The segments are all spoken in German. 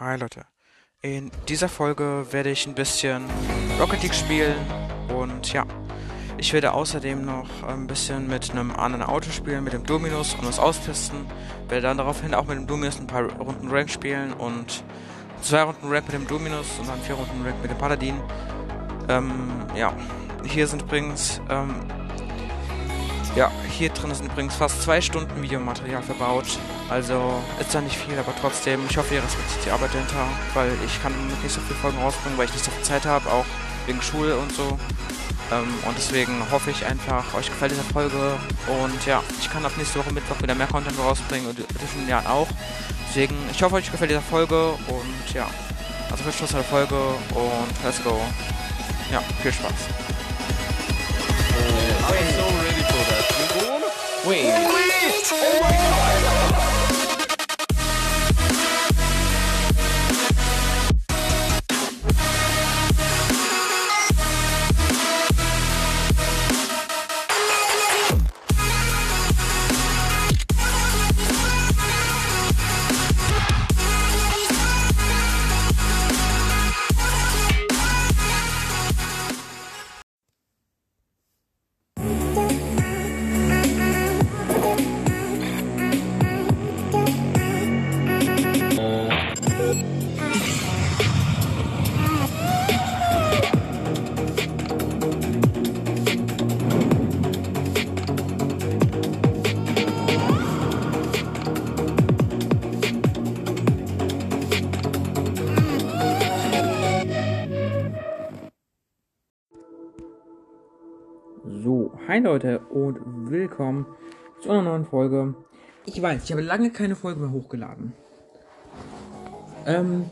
Hi Leute. In dieser Folge werde ich ein bisschen Rocket League spielen und ja, ich werde außerdem noch ein bisschen mit einem anderen Auto spielen, mit dem Dominus und es austesten. Werde dann daraufhin auch mit dem Dominus ein paar Runden Rank spielen und zwei Runden Rank mit dem Dominus und dann vier Runden Rank mit dem Paladin. Ähm, ja, hier sind übrigens ähm, ja, hier drin sind übrigens fast zwei Stunden Videomaterial verbaut. Also ist da nicht viel, aber trotzdem, ich hoffe, ihr respektiert die Arbeit dahinter, weil ich kann nicht so viele Folgen rausbringen, weil ich nicht so viel Zeit habe, auch wegen Schule und so. Ähm, und deswegen hoffe ich einfach, euch gefällt diese Folge. Und ja, ich kann ab nächste Woche Mittwoch wieder mehr Content rausbringen und diesen Jahren auch. Deswegen, ich hoffe, euch gefällt diese Folge und ja, also viel Spaß bei der Folge und let's go. Ja, viel Spaß. I'm on? Wait. Oh my god! Leute und willkommen zu einer neuen Folge. Ich weiß, ich habe lange keine Folge mehr hochgeladen. Ähm,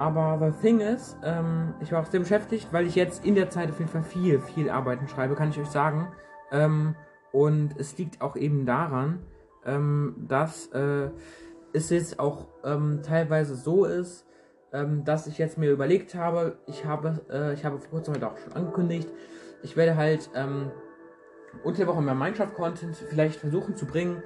aber the thing is, ähm, ich war auch sehr beschäftigt, weil ich jetzt in der Zeit auf jeden Fall viel, viel Arbeiten schreibe, kann ich euch sagen. Ähm, und es liegt auch eben daran, ähm, dass äh, es jetzt auch ähm, teilweise so ist, ähm, dass ich jetzt mir überlegt habe, ich habe, äh, ich habe vor kurzem halt auch schon angekündigt, ich werde halt ähm, unter der Woche mehr Minecraft-Content vielleicht versuchen zu bringen.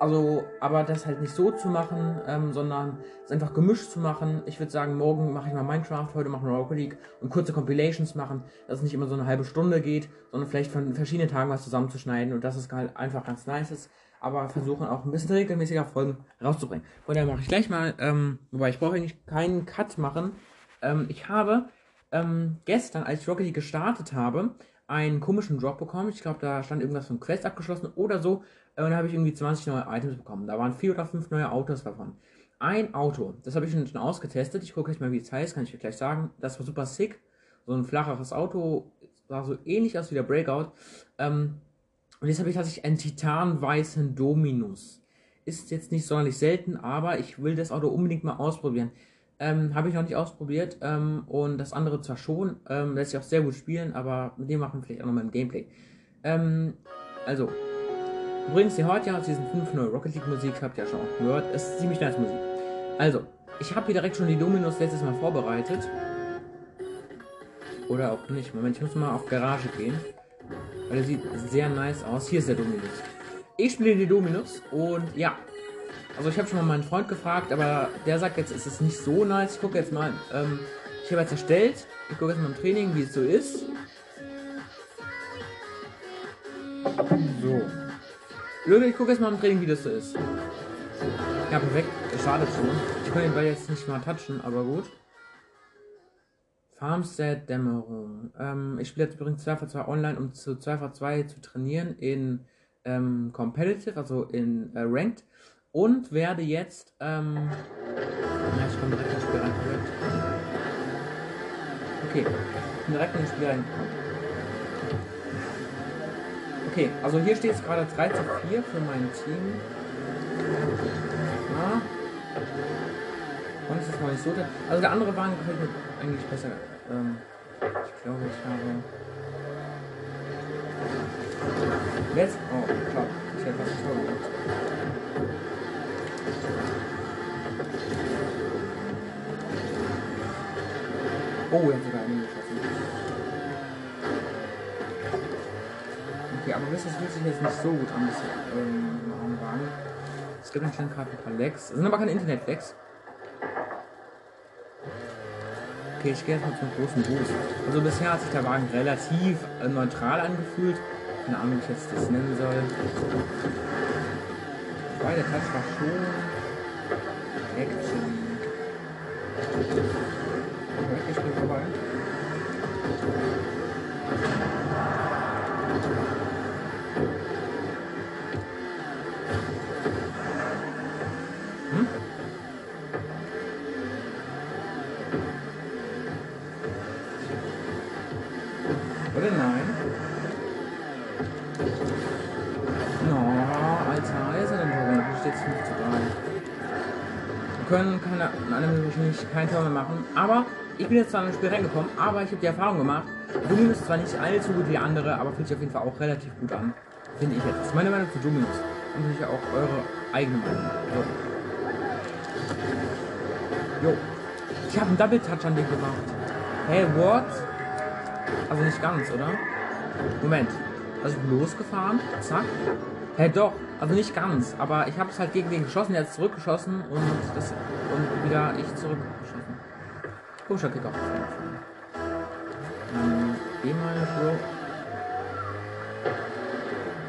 Also, aber das halt nicht so zu machen, ähm, sondern es einfach gemischt zu machen. Ich würde sagen, morgen mache ich mal Minecraft, heute machen wir Rocket League und kurze Compilations machen, dass es nicht immer so eine halbe Stunde geht, sondern vielleicht von verschiedenen Tagen was zusammenzuschneiden und dass es halt einfach ganz nice ist. Aber versuchen auch ein bisschen regelmäßiger Folgen rauszubringen. Von daher mache ich gleich mal, ähm, wobei ich brauche eigentlich keinen Cut machen. Ähm, ich habe ähm, gestern, als ich Rocket League gestartet habe, einen komischen Drop bekommen. Ich glaube, da stand irgendwas von Quest abgeschlossen oder so. Äh, Und da habe ich irgendwie 20 neue Items bekommen. Da waren vier oder fünf neue Autos davon. Ein Auto, das habe ich schon, ausgetestet. Ich gucke gleich mal, wie es heißt, kann ich gleich sagen. Das war super sick. So ein flacheres Auto, sah so ähnlich aus wie der Breakout. Ähm, und jetzt habe ich tatsächlich einen titanweißen Dominus. Ist jetzt nicht sonderlich selten, aber ich will das Auto unbedingt mal ausprobieren. Ähm, habe ich noch nicht ausprobiert. Ähm, und das andere zwar schon. Ähm, lässt sich auch sehr gut spielen, aber mit dem machen wir vielleicht auch nochmal ein Gameplay. Ähm, also, übrigens, ihr hört ja aus diesen fünf neue Rocket League Musik, habt ihr ja schon auch gehört. Ist ziemlich nice Musik. Also, ich habe hier direkt schon die Dominos letztes Mal vorbereitet. Oder auch nicht. Moment, ich muss mal auf Garage gehen. Weil der sieht sehr nice aus. Hier ist der Dominus. Ich spiele die Dominus und ja, also ich habe schon mal meinen Freund gefragt, aber der sagt jetzt, ist es nicht so nice. Ich gucke jetzt mal. Ähm, ich habe jetzt erstellt. Ich gucke jetzt mal im Training, wie es so ist. So. Leute, ich gucke jetzt mal im Training, wie das so ist. Ja, perfekt. Das schadet schon. Ich kann den Ball jetzt nicht mal touchen, aber gut. Farmstead Dämmerung. Ähm, ich spiele jetzt übrigens 2x2 online, um zu 2x2 zu trainieren in ähm, Competitive, also in äh, Ranked und werde jetzt, ähm, ich komme direkt ins Spiel rein. Okay, ich bin direkt ins Spiel rein. Okay, also hier steht es gerade 3 zu 4 für mein Team. Ja. Und es ist noch nicht so. Also der andere Wagen gefällt mir eigentlich besser. Ähm, ich glaube, ich habe. Let's. Oh, klar. Ich hätte was vorgemacht. Oh, er hat sogar einen geschossen. Okay, aber das fühlt sich jetzt nicht so gut an, das ähm, Wagen. Es gibt anscheinend gerade ein paar Lags. Es sind aber keine Internet-Lags. Okay, ich gehe jetzt mal zum großen Boost. Also bisher hat sich der Wagen relativ äh, neutral angefühlt. Keine Ahnung, wie ich jetzt das nennen soll. Wobei der Touch war schon Action. Okay, ich bin vorbei. Nicht kein Tor mehr machen, aber ich bin jetzt zwar das Spiel reingekommen, aber ich habe die Erfahrung gemacht, Dominus ist zwar nicht allzu gut wie andere, aber fühlt sich auf jeden Fall auch relativ gut an. Finde ich jetzt. Das ist meine Meinung zu Dominus. Und natürlich auch eure eigene Meinung. So. Jo. Ich habe einen Double Touch an den gemacht. Hey, what? Also nicht ganz, oder? Moment. Also ich bin losgefahren, zack. Hey, doch. Also nicht ganz, aber ich habe es halt gegen den geschossen, der hat zurückgeschossen und das und wieder ich zurückgeschossen. Komischer Kick auf jeden Fall. Ähm, geh mal, Bro.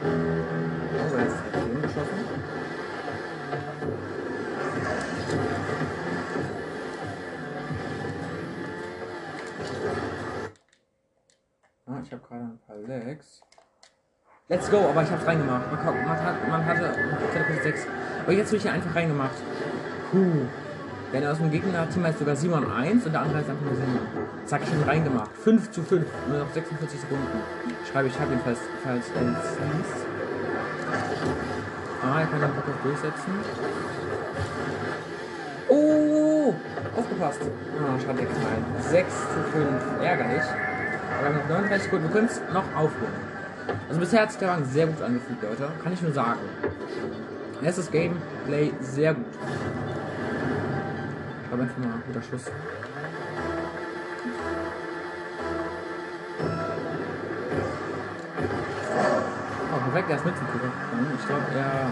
Oh, er ist direkt geschossen. Ah, ich habe gerade ein paar Legs. Let's go, aber ich hab's reingemacht. Man, man, hat, man hatte Teleport 6. Aber jetzt wird hier einfach reingemacht. Puh. Denn aus dem Gegner-Team heißt sogar Simon 1 und der andere heißt einfach nur Simon. Zack, schon reingemacht. 5 zu 5. Nur noch 46 Sekunden. Schreibe ich, habe ihn falls, er es liest. Ah, er kann den Bock durchsetzen. Oh! Aufgepasst. Ah, schade, klein. 6 zu 5. Ärgerlich. Aber wir haben noch 39 Sekunden. Wir können es noch aufholen. Also bisher hat sich der Wagen sehr gut angefühlt, Leute. Kann ich nur sagen. Erstes Gameplay sehr gut. Glaube einfach mal ein guter Schuss. Oh, perfekt, er ist mit zum Kuchen. Ich glaube, er.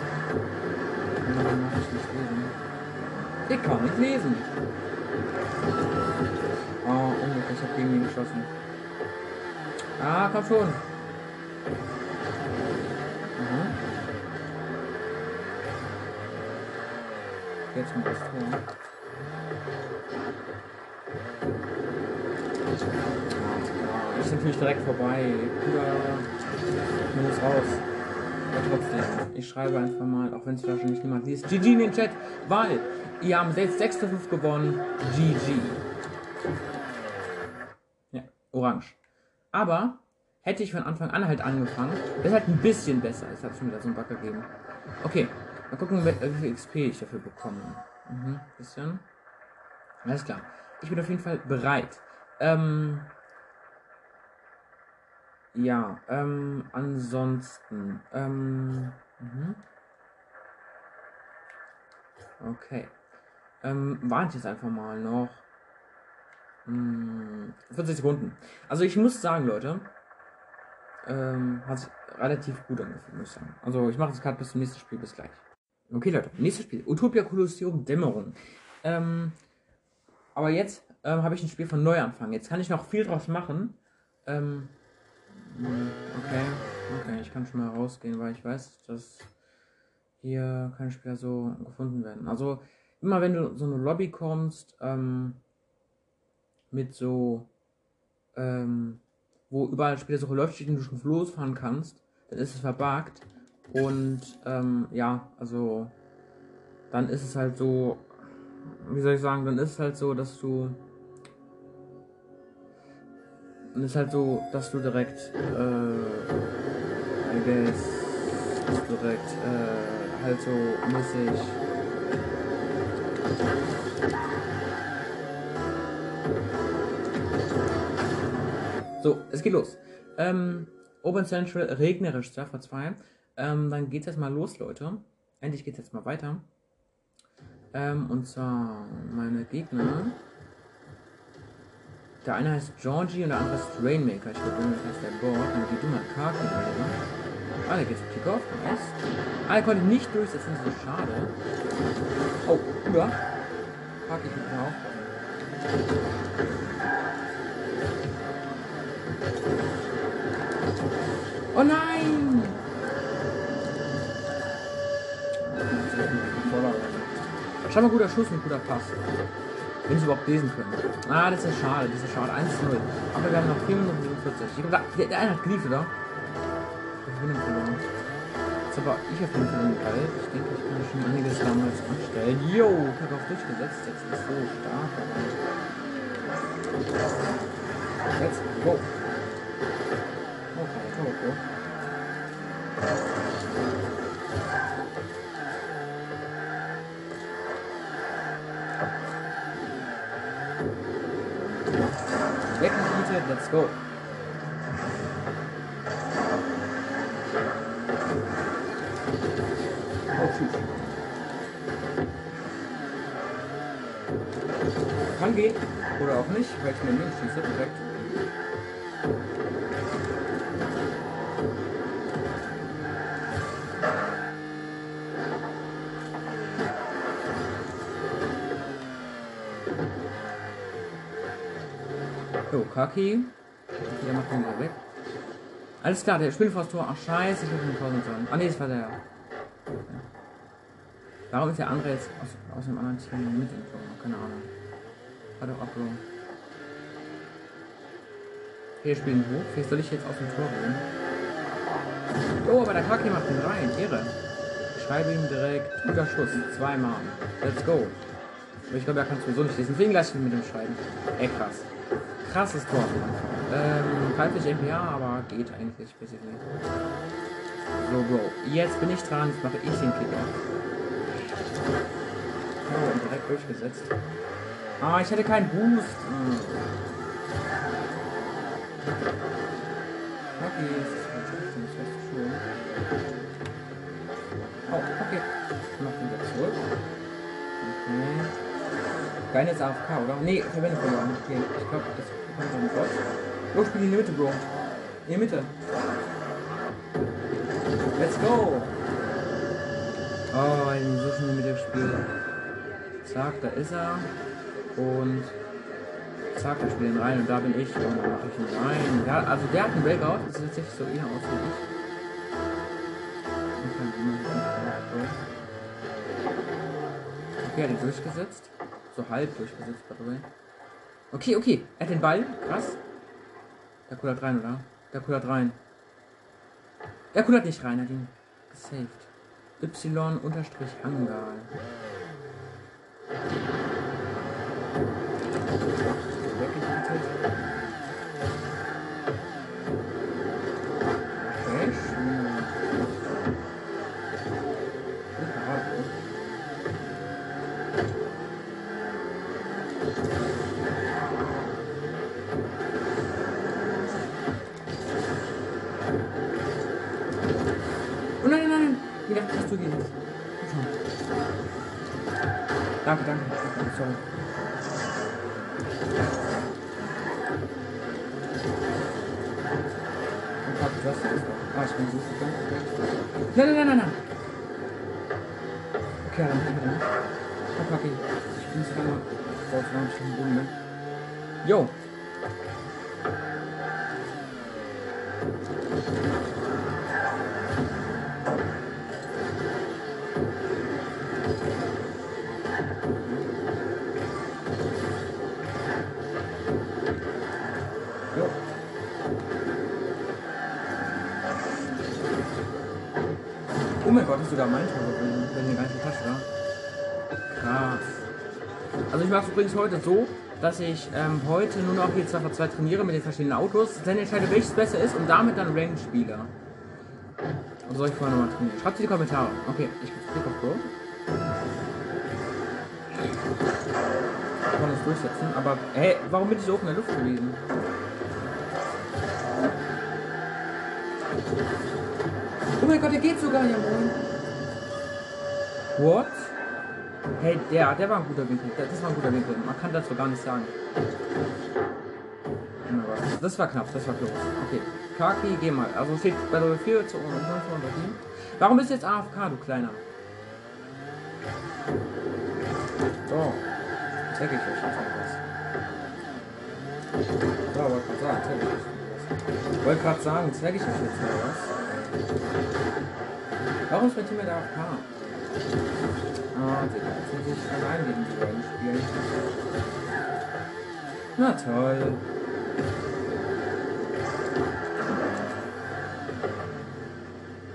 Ich kann nicht lesen. Oh, unglücklich, ich habe gegen ihn geschossen. Ah, komm schon. Mhm. Jetzt mal das Tor. Natürlich direkt vorbei. Bruder, man muss raus. Aber trotzdem, ich schreibe einfach mal, auch wenn es wahrscheinlich niemand liest, GG in den Chat, weil ihr haben selbst 6 zu 5 gewonnen. GG. Ja, orange. Aber hätte ich von Anfang an halt angefangen, wäre halt ein bisschen besser. Es hat schon wieder so einen Bug gegeben. Okay, mal gucken, wie viel XP ich dafür bekomme. Mhm, bisschen. Alles klar. Ich bin auf jeden Fall bereit. Ähm, ja, ähm, ansonsten, ähm, mhm. okay. Ähm, warte jetzt einfach mal noch. Hm, 40 Sekunden. Also ich muss sagen, Leute, ähm, hat sich relativ gut angefühlt, muss ich sagen. Also ich mache das gerade bis zum nächsten Spiel, bis gleich. Okay, Leute, nächstes Spiel. Utopia Kolosseum Dämmerung. Ähm, aber jetzt ähm, habe ich ein Spiel von Neuanfang. Jetzt kann ich noch viel draus machen. Ähm, hm, okay, okay, ich kann schon mal rausgehen, weil ich weiß, dass hier keine Spieler so gefunden werden. Also immer wenn du so eine Lobby kommst, ähm, mit so, ähm, wo überall Spielersuche läuft, steht und du schon losfahren kannst, dann ist es verbuggt. Und ähm, ja, also dann ist es halt so, wie soll ich sagen, dann ist es halt so, dass du dann ist halt so, dass du direkt, äh, I guess, direkt, äh, halt so mäßig So, es geht los. Ähm, Open Central regnerisch, Jaffa 2. Ähm, dann geht's jetzt mal los, Leute. Endlich geht's jetzt mal weiter. Ähm, und zwar meine Gegner. Der eine heißt Georgie und der andere ist Rainmaker. Ich glaube, Rainmaker ist der Board. Dann geht du mal oder? Ah, der geht zum Kickoff. Nice. Ah, er konnte nicht durchsetzen, das ist so schade. Oh, über. Park ich mit aufpassen. Oh nein! Schau mal, guter Schuss und guter Pass. Wenn sie überhaupt lesen können. Ah, das ist schade, das ist schade. 1 zu 0. Aber wir haben noch 4 Minuten 47. Ich glaube, der, der eine hat geliefert, oder? Ich bin verloren. Jetzt aber ich auf jeden Fall den Ball. Ich denke, ich kann schon einiges damals anstellen. Yo, ich habe auch durchgesetzt. Jetzt ist so stark. Let's go. Okay, go, go. Let's go. Kann gehen. Oder auch nicht, weil ich mir links schieße, direkt. Kaki. Der macht den weg. Alles klar, der spielt vor das Tor. Ach scheiße, ich hab den Pause sagen. Ah ne, das war der. Ja. Warum ist der andere jetzt aus, aus dem anderen Team mit im Tor? Keine Ahnung. Hat doch. Okay, wir spielen hoch. Vielleicht soll ich jetzt aus dem Tor gehen. Oh, aber der Kaki macht den rein. Ehre. Ich schreibe ihm direkt. Guter Schuss. Zweimal. Let's go. Ich glaube, er kann sowieso nicht lesen. Deswegen lasse ich ihn mit dem schreiben. Ey, krass. Krasses Tor. Ähm, halblich MPA, aber geht eigentlich basically. So, Bro. Jetzt bin ich dran. Jetzt mache ich den Kicker. Oh, und direkt durchgesetzt. Ah, ich hatte keinen Boost. Hm. Okay, das ist schon. Oh, okay. Ich mach wieder zurück. Okay. Geil jetzt AFK, oder? Nee, Verwendung verloren. Okay, ich glaube, das kommt dann raus. Los, spiel in die Mitte, Bro. In die Mitte. Let's go! Oh, ich bin so schnell mit dem Spiel. Zack, da ist er. Und zack, wir spielen rein und da bin ich und dann mache ich ihn rein. Ja, also der hat einen Breakout, das sieht tatsächlich so eher aus wie ich. Okay, hat ihn durchgesetzt. So halb durchgesetzt, by the way. Okay, okay, er hat den Ball, krass. Der kullert rein, oder? Der kullert rein. Der kullert nicht rein, er hat ihn gesaved. Y ist sogar mein Tor gewesen, wenn die ganze Tasche da. Krass. Also ich mache es übrigens heute so, dass ich ähm, heute nur noch hier 2 v 2 trainiere mit den verschiedenen Autos, dann entscheide, welches besser ist und damit dann Range spiele. Oder soll ich vorher nochmal trainieren? Schreibt in die Kommentare. Okay, ich klicke auf Go. Ich kann das durchsetzen, aber hey, warum bin ich so hoch in der Luft gewesen? Oh mein Gott, der geht sogar, ja What? Hey, der, der war ein guter Winkel. Das war ein guter Winkel. Man kann dazu gar nicht sagen. Das war knapp, das war close. Okay. Kaki, geh mal. Also steht bei Level 4 zu 9 unter ihm. Warum bist du jetzt AFK, du Kleiner? So. Zeig ich euch jetzt etwas. Ja, wollte gerade sagen, Zwerggeschichten. Wollte gerade sagen, Zwerggeschichten jetzt mal was. Warum ist mein Team da auf K? Ah, Digga, jetzt muss ich allein gegen die beiden spielen. Na toll.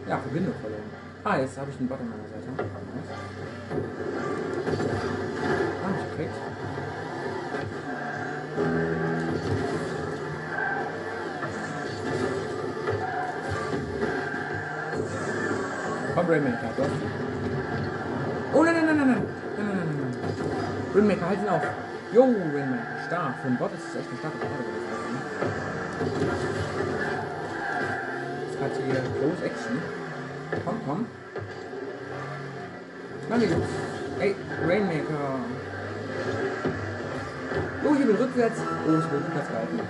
Ja, Verbindung verloren. Ah, jetzt habe ich den Bot an meiner Seite. Ah, nicht gekriegt. Komm, Rainmaker, doch. Oh, nein, nein, nein, nein, nein. Nein, nein, nein, nein. Rainmaker, halt ihn auf. Jo, Rainmaker, stark. Für einen Bot ist es echt eine starke Karte gewesen. Jetzt hat hier Close Action. Komm, komm. Mann, Jungs. Ey, Rainmaker. Oh, hier bin rückwärts. Oh, ich bin rückwärts gehalten.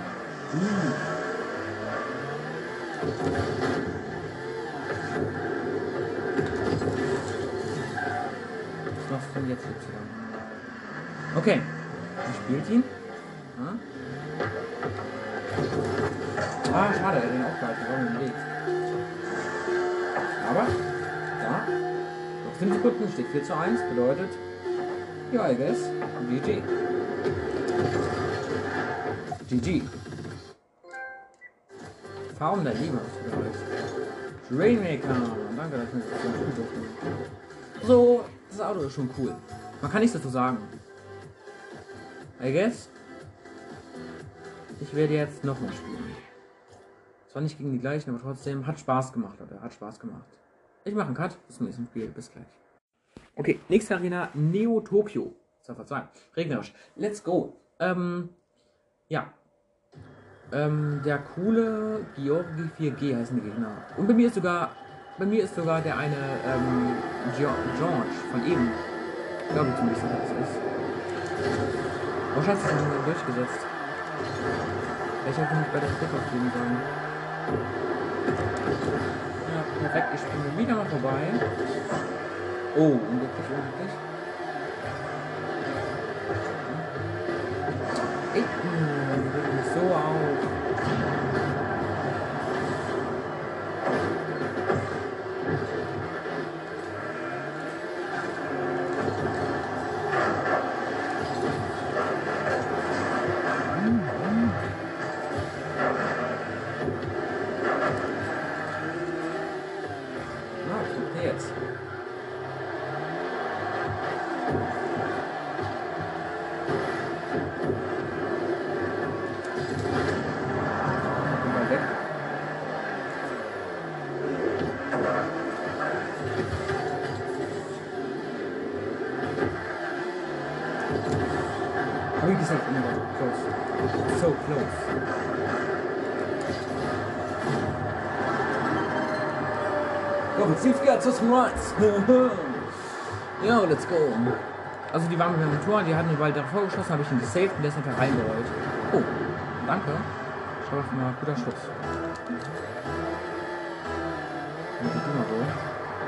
Uh. Was denn jetzt Y? Okay. Er spielt ihn. Ah, ah schade, er hat den aufgehalten. Warum im Weg? Aber, da. Noch 5 Sekunden steht 4 zu 1. Bedeutet, ja, I guess, GG. GG. Farm der Liebe du gereicht. Rainmaker. Danke, dass ich mir das so durfte. So, das Auto ist schon cool. Man kann nichts dazu sagen. I guess. Ich werde jetzt nochmal spielen. Zwar nicht gegen die gleichen, aber trotzdem hat Spaß gemacht, Leute. Hat Spaß gemacht. Ich mache einen Cut. Bis zum nächsten Spiel. Bis gleich. Okay, nächste Arena. Neo Tokyo. 2 2. Regnerisch. Let's go. Ähm, ja. Ähm, der coole Georgi 4G heißen die Gegner. Und bei mir ist sogar, bei mir ist sogar der eine, ähm, Geo- George von eben. Glaube ich zumindest, dass das ist. Scheiße, das haben wir durchgesetzt. Ich hätte mich bei der Flip geben sollen. Ja, perfekt, ich springe wieder mal vorbei. Oh, unglücklich, unglücklich. Ich Zum Rides. Ja, let's go. Also die waren mit meinem Tor, die hatten den Ball davor geschossen, habe ich ihn gesaved und der ist einfach reingerollt. Oh, danke. Schau auf mal, guter Schuss. Und die.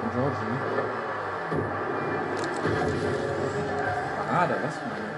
Und Georgie. Parade, was für eine.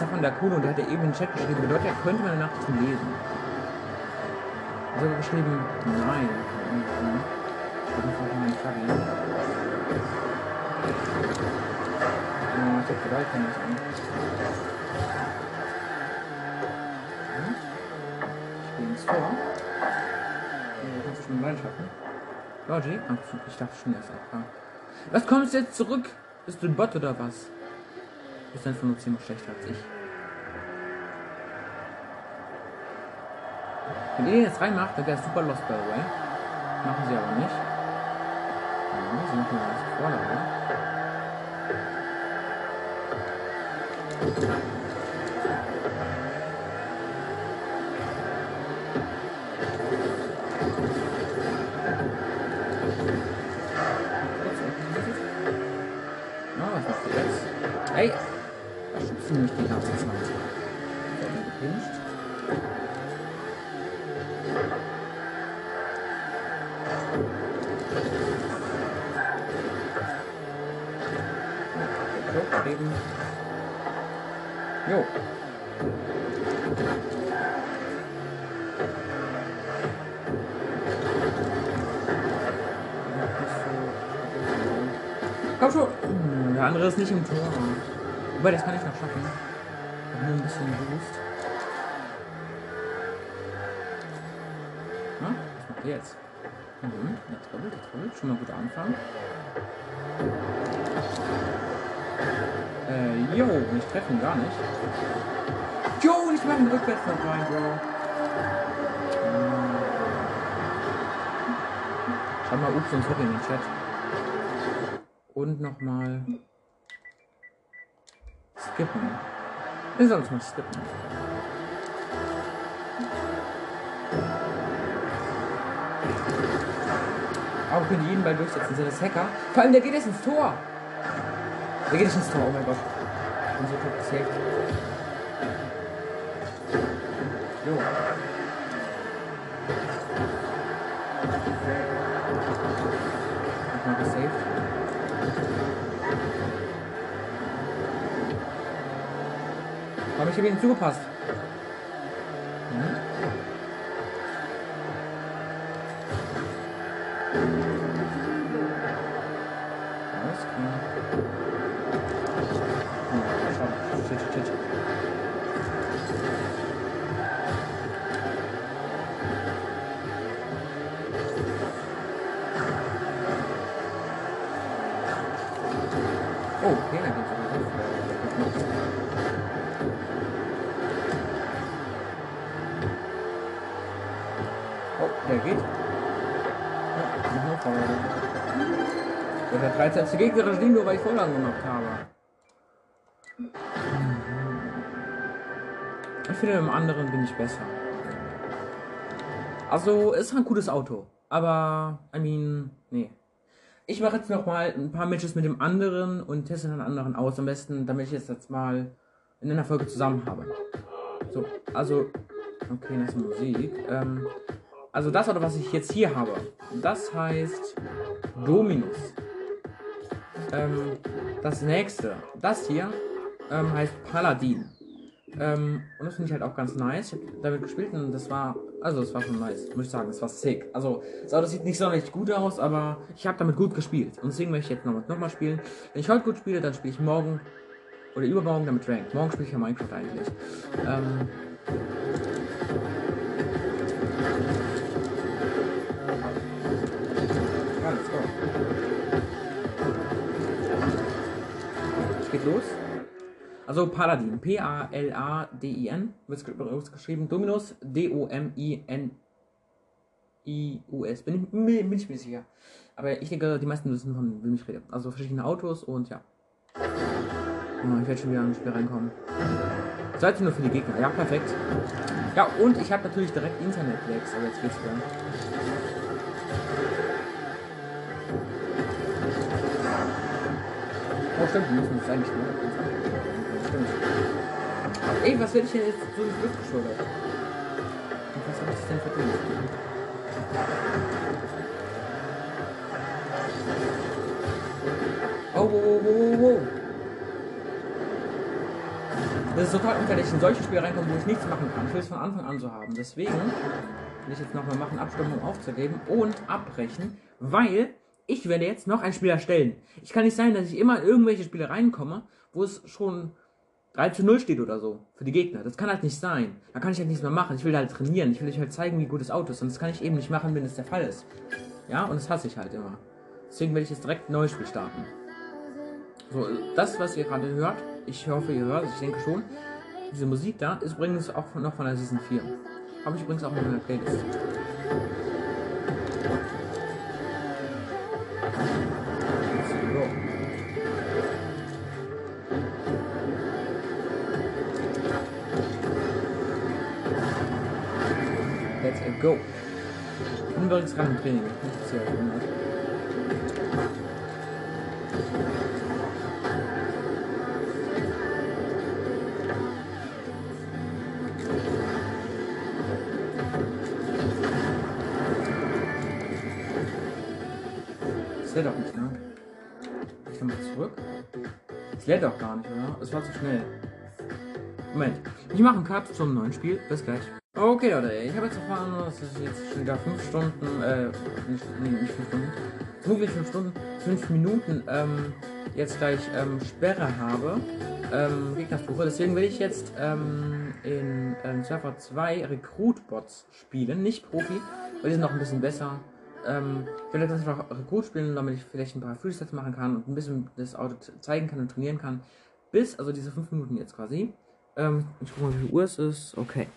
Stefan Dakuno, der hat ja eben in den Chat geschrieben, bedeutet, er könnte meine Nachrichten lesen. Hat sogar geschrieben, nein. Ich ich ich? Ich gehe ins Tor. Ach, ich dachte schon, er ist AFK. Was kommst du jetzt zurück? Bist du ein Bot oder was? Bist einfach nur ziemlich schlechter als ich. Wenn ihr jetzt reinmacht, dann wäre es super lost by the way. Machen sie aber nicht. Ja, sie machen das Vorlage. Na, Komm schon! Hm, Der andere ist nicht im Tor. Wobei, das kann ich noch schaffen. Nur ein bisschen Boost. Na, was macht ihr jetzt? Mhm, der dribbelt, der dribbelt. Schon mal guter Anfang. Äh, jo, nicht treffen, gar nicht. Jo, nicht machen, rückwärts noch rein, Bro. Schreib mal Ups und Sorry in den Chat. Und nochmal skippen. Wir sollen es mal skippen. Aber können jeden Ball durchsetzen, sind das Hacker? Vor allem, der geht jetzt ins Tor. Der geht nicht ins Tor, oh mein Gott. Ich bin so gesaved. Jo. Nochmal gesaved. Aber ich habe ihnen zugepasst. 13. Gegner stehen, nur weil ich Vorlagen gemacht habe. Ich finde, im anderen bin ich besser. Also, ist ein cooles Auto. Aber, I mean, nee. Ich mache jetzt noch mal ein paar Matches mit dem anderen und teste den anderen aus. Am besten, damit ich es jetzt mal in einer Folge zusammen habe. So, also, okay, das ist Musik. Ähm, also das oder was ich jetzt hier habe, das heißt Dominus. Ähm, das nächste, das hier, ähm, heißt Paladin. Ähm, und das finde ich halt auch ganz nice. Ich habe damit gespielt und das war, also das war schon nice, muss ich sagen, das war sick. Also das Auto sieht nicht sonderlich gut aus, aber ich habe damit gut gespielt. Und deswegen möchte ich jetzt nochmal noch mal spielen. Wenn ich heute gut spiele, dann spiele ich morgen oder übermorgen damit Ranked. Morgen spiele ich ja Minecraft eigentlich. Ähm, Geht los. Also Paladin, P-A-L-A-D-I-N, wird es geschrieben. Dominus, D-O-M-I-N-I-U-S. Bin ich, bin ich mir sicher. Aber ich denke, die meisten wissen, von wem ich rede. Also verschiedene Autos und ja. Oh, ich werde schon wieder ins Spiel reinkommen. Seid nur für die Gegner. Ja, perfekt. Ja, und ich habe natürlich direkt Internet-Lags, aber jetzt geht's wieder. Oh, stimmt, wir müssen das eigentlich nur. Stimmt. Ey, was werde ich denn jetzt so ins Luft geschleudert? Und was habe ich denn verdient? Oh, wow, wow, wow, wow. Das ist total unfair, dass ich in solche Spiele reinkomme, wo ich nichts machen kann. Ich will es von Anfang an so haben. Deswegen will ich jetzt nochmal machen, Abstimmung aufzugeben und abbrechen, weil ich werde jetzt noch ein Spiel erstellen. Ich kann nicht sein, dass ich immer in irgendwelche Spiele reinkomme, wo es schon 3 zu 0 steht oder so für die Gegner. Das kann halt nicht sein. Da kann ich halt nichts mehr machen. Ich will halt trainieren. Ich will euch halt zeigen, wie gut das Auto ist. Und das kann ich eben nicht machen, wenn es der Fall ist. Ja, und das hasse ich halt immer. Deswegen werde ich jetzt direkt ein neues Spiel starten. So, das, was ihr gerade hört, ich hoffe, ihr hört es, ich denke schon. Diese Musik da ist übrigens auch noch von der Season 4. Habe ich übrigens auch in meiner Playlist. Go. Ich bin übrigens gerade im Training. Das lädt auch nicht, ne? Ich mal zurück. Es lädt auch gar nicht, oder? Es war zu schnell. Moment. Ich mache einen Cut zum neuen Spiel. Bis gleich. Okay, Leute, ich habe jetzt erfahren, dass ich jetzt schon wieder 5 Stunden, äh, nicht, nee, nicht 5 Stunden, wirklich 5 Stunden, 5 Minuten, ähm, jetzt gleich, ähm, Sperre habe, ähm, Gegnersuche. Deswegen will ich jetzt, ähm, in, ähm, Server 2 Recruit-Bots spielen, nicht Profi, weil die sind noch ein bisschen besser. Ähm, ich will jetzt einfach Recruit spielen, damit ich vielleicht ein paar Freesets machen kann und ein bisschen das Auto zeigen kann und trainieren kann. Bis, also diese 5 Minuten jetzt quasi. Ähm, ich gucke mal, wie viel Uhr es ist. Okay.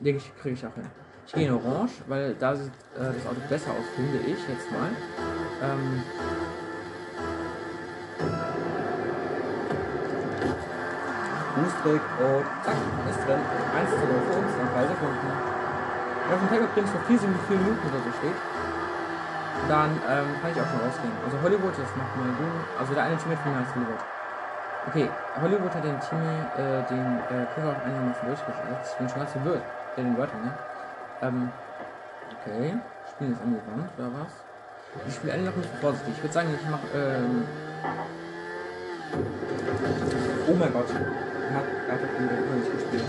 Denke ich, kriege ich auch hin. Ich gehe in Orange, weil da sieht äh, das Auto besser aus, finde ich jetzt mal. Ähm, Boostback und zack, ist drin. 1 zu 0 für uns nach 3 Sekunden. Wenn auf dem Tag übrigens noch 4, 7, 4 Minuten oder so steht, dann ähm, kann ich auch schon rausgehen. Also Hollywood, das macht mal du. Also der eine Teammate von mir heißt Hollywood. Okay, Hollywood hat den Timmy, äh, den äh, Cover auch einigermaßen durchgesetzt. Ich bin schon ganz verwirrt, der den Wörter, ne? Ähm, okay. Spielen ist angewandt, oder was? Ich spiele eigentlich noch bisschen vorsichtig. Ich würde sagen, ich mache, ähm... Oh mein Gott. Er hat einfach den Wörter nicht gespielt.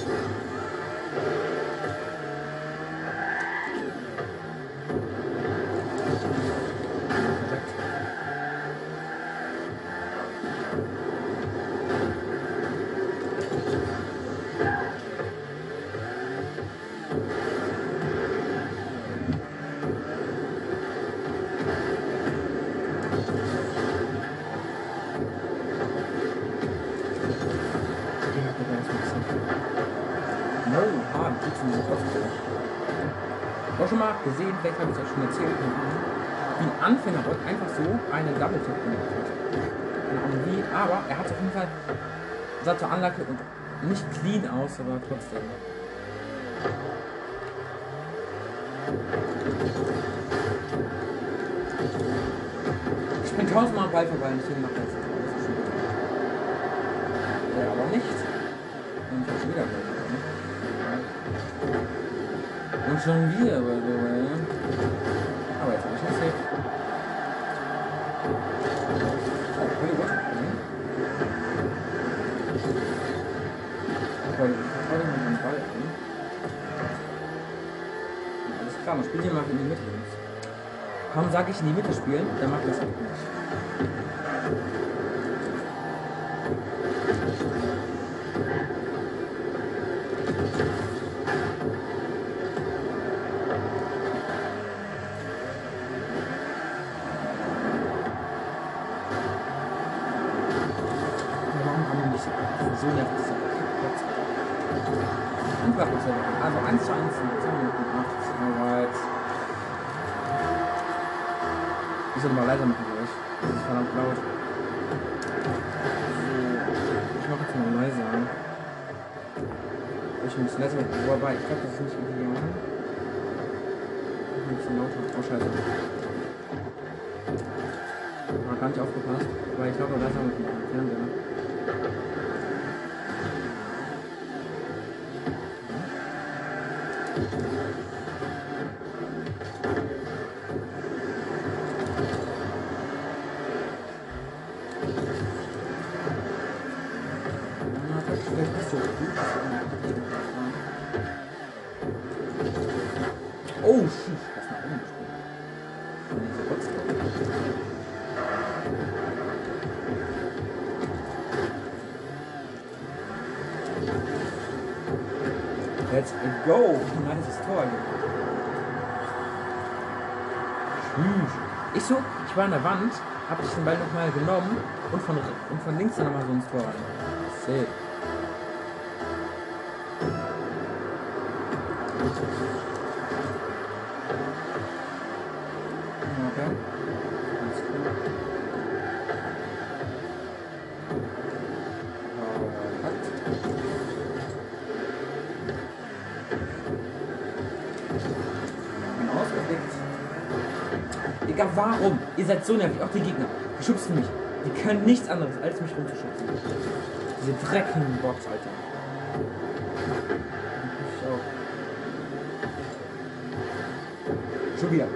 Wie ein Anfänger dort einfach so einen Double Tap gemacht hat. Aber er hat auf jeden Fall sah zur Anlage und nicht clean aus, aber trotzdem. Ich bin tausendmal Ball vorbei und er jetzt das. Ja, aber nicht. Und ich schon wieder. Und schon wieder spielt hier mal in die Mitte. Kaum sage ich in die Mitte spielen, dann macht das so muss er machen? Also 1 zu 1, Ich sollte mal leiser machen gleich. Das ist verdammt laut. So, ich mache jetzt mal leiser. Ich muss leiser machen. Wobei, ich glaube, das ist nicht ideal. Ein bisschen lauter. Oh, scheiße. War gar nicht aufgepasst, weil ich glaube, leiser mit dem Fernseher. Na, Let's go. Nice Tor. Tschüss. Ich so, ich war an der Wand, hab ich den Ball nochmal genommen und von, und von links dann nochmal so ins Tor rein. Ihr seid so nervig, auch die Gegner. Die schubsen mich. Die können nichts anderes, als mich rumzuschubsen. Diese dreckigen Bots, Alter. Ich auch. Schon wieder.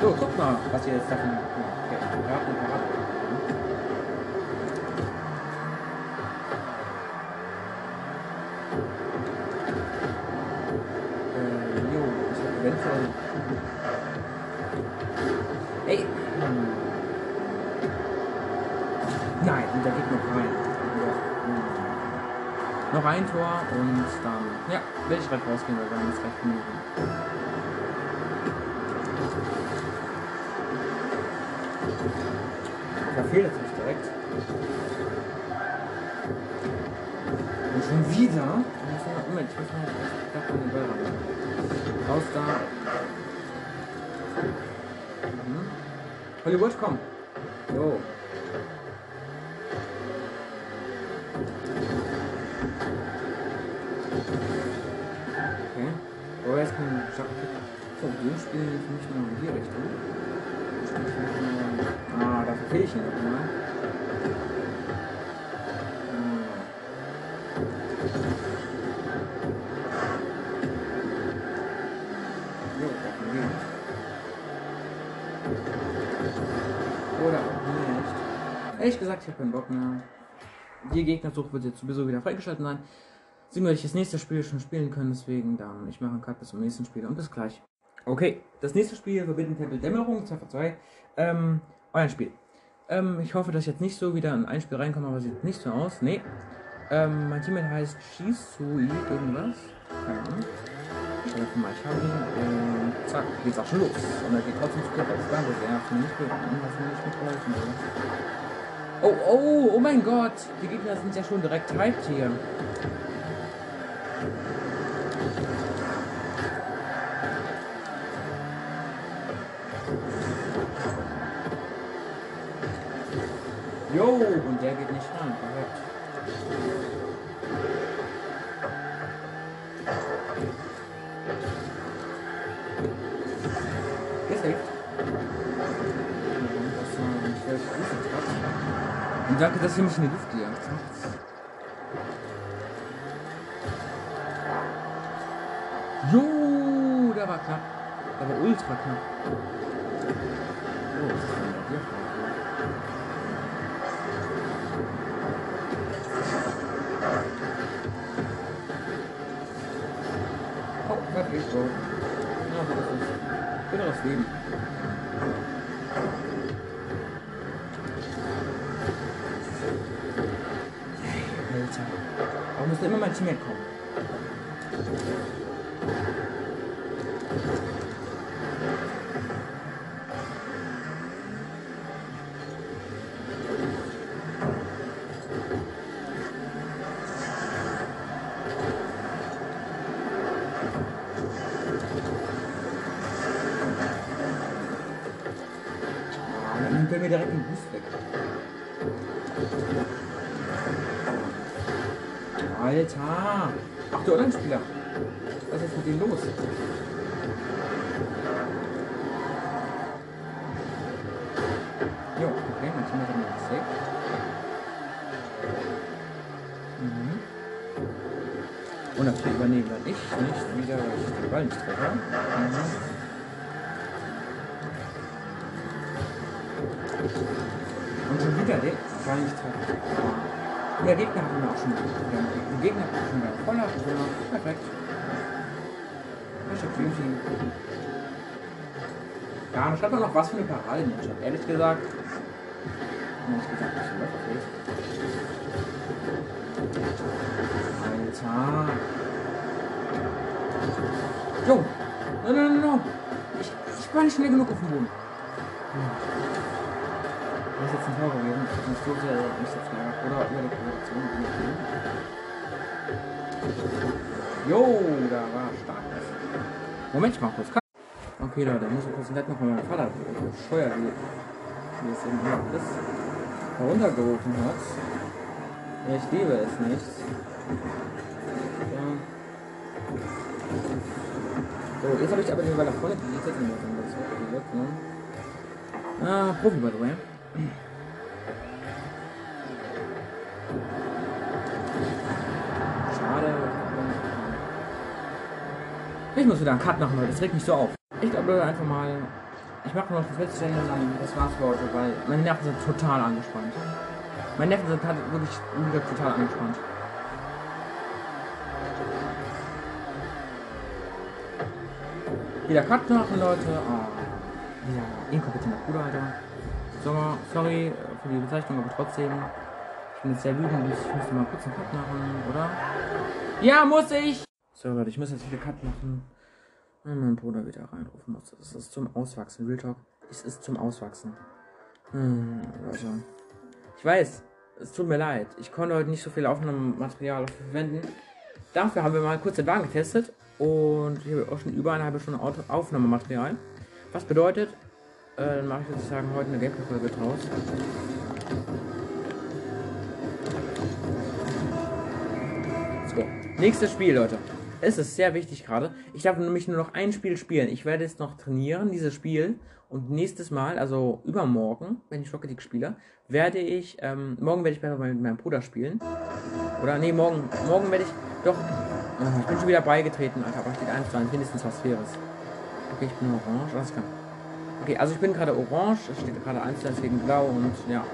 So, guck mal, was ihr jetzt davon. Okay, Raten, Raten. Eventuell. Ey! Nein, und da geht noch rein. Noch ein Tor und dann. Ja, werde ich direkt rausgehen, weil wir haben jetzt recht Minuten. Fehlt es nicht direkt. Und schon wieder. Muss Moment, ich muss mal ich darf mal den Ball ran. Raus da. Mhm. Hollywood, komm. Ehrlich gesagt, ich habe keinen Bock mehr. Die Gegnersuche wird jetzt sowieso wieder freigeschaltet sein. Deswegen werde ich das nächste Spiel schon spielen können, deswegen dann, ich mache einen Cut bis zum nächsten Spiel und bis gleich. Okay, das nächste Spiel Verbinden Tempel Dämmerung, 2 2 ähm, euer Spiel. Ähm, ich hoffe, dass ich jetzt nicht so wieder in ein Spiel reinkomme, aber sieht nicht so aus. Nee. Ähm, mein Teammate heißt Shisui irgendwas. Keine Ahnung. Mal Charlie und zack, geht's auch schon los. Und er geht trotzdem zu Körper. Danke sehr, hast du mir nicht mitgeholfen? Oh, oh, oh mein Gott! Die Gegner sind ja schon direkt hyped hier. Jo, und der geht nicht rein. Perfekt. Und danke, dass ihr mich in die Luft gejagt habt. Jo, der war knapp. Der war ultra knapp. Oh, was ist denn bei dir? Oh, perfekt. Ja, so ist es. Bitteres Leben. Warum muss immer mein Ach, der Online-Spieler! Was ist mit dem los? Jo, okay, mein Team hat mir gesaved. Mhm. Und natürlich übernehmen dann ich nicht wieder, weil ich den Ball nicht treffe. Mhm. Und schon wieder den Ball nicht treffe. Der Gegner hat mir auch schon wieder, der Gegner hat mir schon wieder voller gemacht. Perfekt. Hashtag Dream Team. Ja, dann schreibt man noch was für eine Parade in. Ehrlich gesagt. Ehrlich gesagt, nicht so wirklich. Alter. Jo. No, no, no. Ich, ich war nicht schnell genug auf dem Boden. Jetzt ein Tor gewesen. Ich so sehr nicht so ärgert. Oder über die Produktion. je. Jo, da war stark. Moment, ich mach kurz. Okay, Leute, ich muss kurz nett noch mal meinen Vater bescheuert, wie, wie es eben ist, heruntergerufen hat. Ich liebe es nicht. So, jetzt habe ich aber den Ball nach vorne und dann das wird ne? Ah, Profi, by the way. Schade. Ich muss wieder einen Cut machen, Leute. Das regt mich so auf. Ich glaube einfach mal. Ich mache noch das letzte Ende und dann das war's für heute, weil meine Nerven sind total angespannt. Meine Nerven sind halt wirklich wieder total angespannt. Wieder Cut machen, Leute. Ah, ja, inkompetenter Bruder, Alter. So, sorry für die Bezeichnung, aber trotzdem. Ich bin jetzt sehr wütend. Ich müsste mal kurz einen Cut machen, oder? Ja, muss ich! So, Leute, ich muss jetzt wieder Cut machen. Wenn mein Bruder wieder reinrufen muss. Das ist zum Auswachsen. Real Talk. Es ist zum Auswachsen. Hm, Leute. Ich weiß, es tut mir leid. Ich konnte heute nicht so viel Aufnahmematerial verwenden. Dafür haben wir mal kurz den Wagen getestet. Und ich habe auch schon über eine halbe Stunde Aufnahmematerial. Was bedeutet, äh, dann mache ich sozusagen heute eine Gameplay-Folge draus. So, nächstes Spiel, Leute. Es ist sehr wichtig gerade. Ich darf nämlich nur noch ein Spiel spielen. Ich werde jetzt noch trainieren, dieses Spiel. Und nächstes Mal, also übermorgen, wenn ich Rocket League spiele, werde ich, ähm, morgen werde ich besser mit meinem Bruder spielen. Oder, nee, morgen, morgen werde ich, doch, oh, ich bin schon wieder beigetreten, Alter, aber steht 1 zu 1, mindestens was Faires. Okay, ich bin orange, alles klar. Okay, also ich bin gerade orange, es steht gerade 1 zu 1 gegen blau und, ja.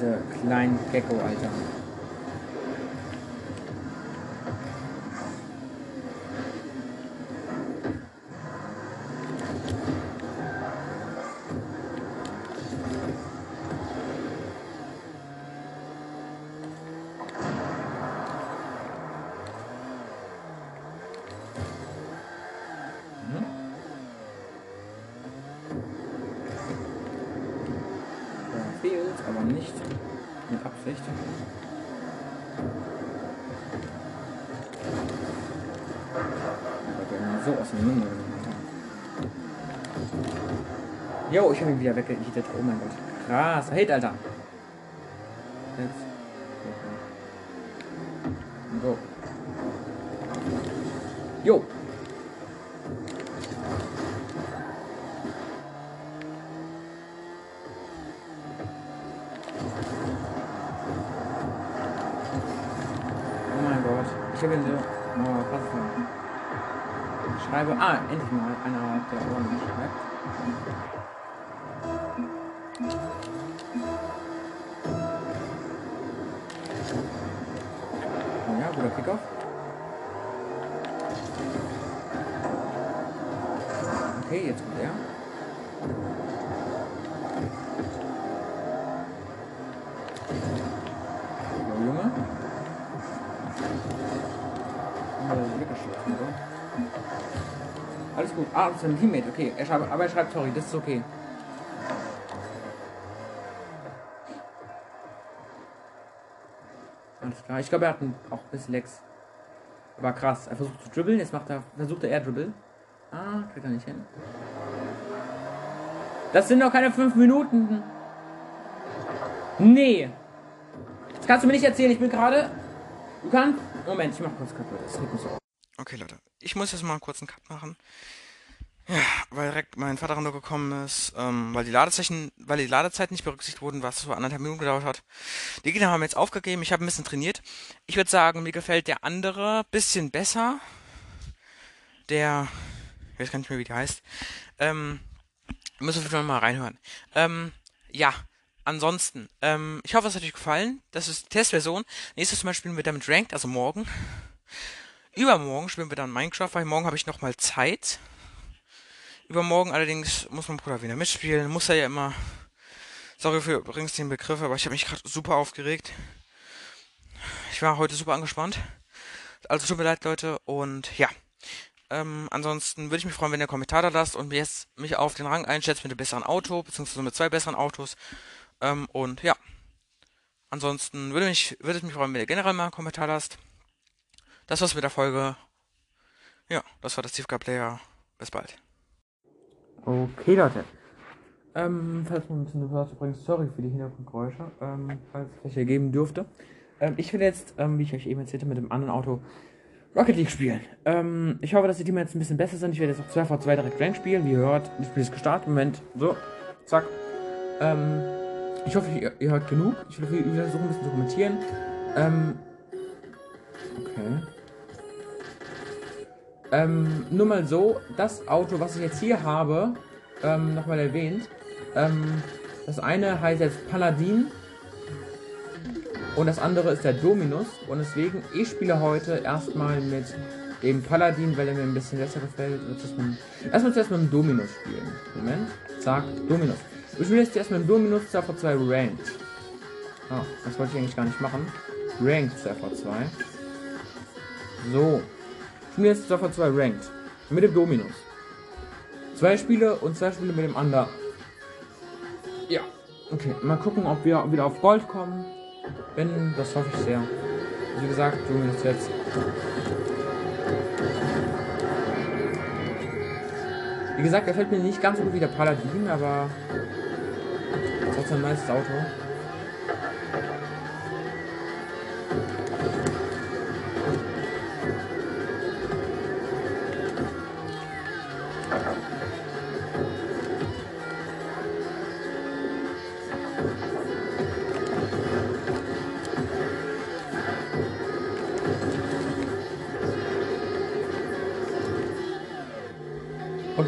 Diese kleinen Gecko, Alter. Wieder weggehittet. Oh mein Gott. Krass. Hate, Alter. Ist weggeschossen, oder? Alles gut. Ah, das ist ein Teammate. Okay, er schreibt, aber er schreibt sorry, das ist okay. Alles klar. Ich glaube, er hat ein, auch ein bisschen Lex. Aber krass. Er versucht zu dribbeln. Jetzt macht er, versucht er Dribbel. Ah, kriegt er nicht hin. Das sind noch keine fünf Minuten. Nee. Das kannst du mir nicht erzählen. Ich bin gerade. Du kannst. Moment, ich mach kurz kaputt. Das regt mich so. Okay, Leute. Ich muss jetzt mal einen Cut machen. Ja, weil direkt mein Vater nur gekommen ist, ähm, weil die Ladezeichen, weil die Ladezeiten nicht berücksichtigt wurden, was so anderthalb Minuten gedauert hat. Die Gegner haben jetzt aufgegeben, ich habe ein bisschen trainiert. Ich würde sagen, mir gefällt der andere bisschen besser. Der, ich weiß gar nicht mehr, wie der heißt. Ähm, müssen wir mal reinhören. Ähm, ja, ansonsten, ähm, ich hoffe, es hat euch gefallen. Das ist die Testversion. Nächstes Mal spielen wir damit Ranked, also morgen. Übermorgen spielen wir dann Minecraft, weil morgen habe ich nochmal Zeit. Übermorgen allerdings muss mein Bruder wieder mitspielen. Muss er ja immer Sorry für übrigens den Begriff, aber ich habe mich gerade super aufgeregt. Ich war heute super angespannt. Also tut mir leid, Leute. Und ja. Ähm, ansonsten würde ich mich freuen, wenn ihr Kommentar da lasst und jetzt mich auf den Rang einschätzt mit einem besseren Auto, beziehungsweise mit zwei besseren Autos. Ähm, und ja. Ansonsten würde, mich, würde es mich freuen, wenn ihr generell mal einen Kommentar lasst. Das war's mit der Folge. Ja, das war das Tiefka Player. Bis bald. Okay, Leute. Ähm, falls man ein bisschen hört, übrigens, sorry für die Hintergrundgeräusche, ähm, falls es welche geben dürfte. Ähm, ich will jetzt, ähm, wie ich euch eben erzählte, mit dem anderen Auto Rocket League spielen. Ähm, ich hoffe, dass die Team jetzt ein bisschen besser sind. Ich werde jetzt auch 2 v 2 direkt Rank spielen. Wie ihr hört, das Spiel ist gestartet. Moment, so, zack. Ähm, ich hoffe, ihr, ihr hört genug. Ich will versuchen, ein bisschen zu kommentieren. Ähm, okay. Ähm, nur mal so, das Auto, was ich jetzt hier habe, ähm, nochmal erwähnt. Ähm, das eine heißt jetzt Paladin und das andere ist der Dominus. Und deswegen, ich spiele heute erstmal mit dem Paladin, weil er mir ein bisschen besser gefällt. Erstmal zuerst mit dem Dominus spielen. Moment. Zack, Dominus. Ich spiele jetzt erst mit dem Dominus CV2 Ranked. Ah, das wollte ich eigentlich gar nicht machen. Ranked CV2. So. Ich spiele jetzt CV2 Ranked. Mit dem Dominus. Zwei Spiele und zwei Spiele mit dem anderen. Ja. Okay, mal gucken, ob wir wieder auf Gold kommen. Wenn, das hoffe ich sehr. Wie gesagt, bist jetzt. Wie gesagt, er fällt mir nicht ganz so gut wie der Paladin, aber trotzdem ein nice Auto.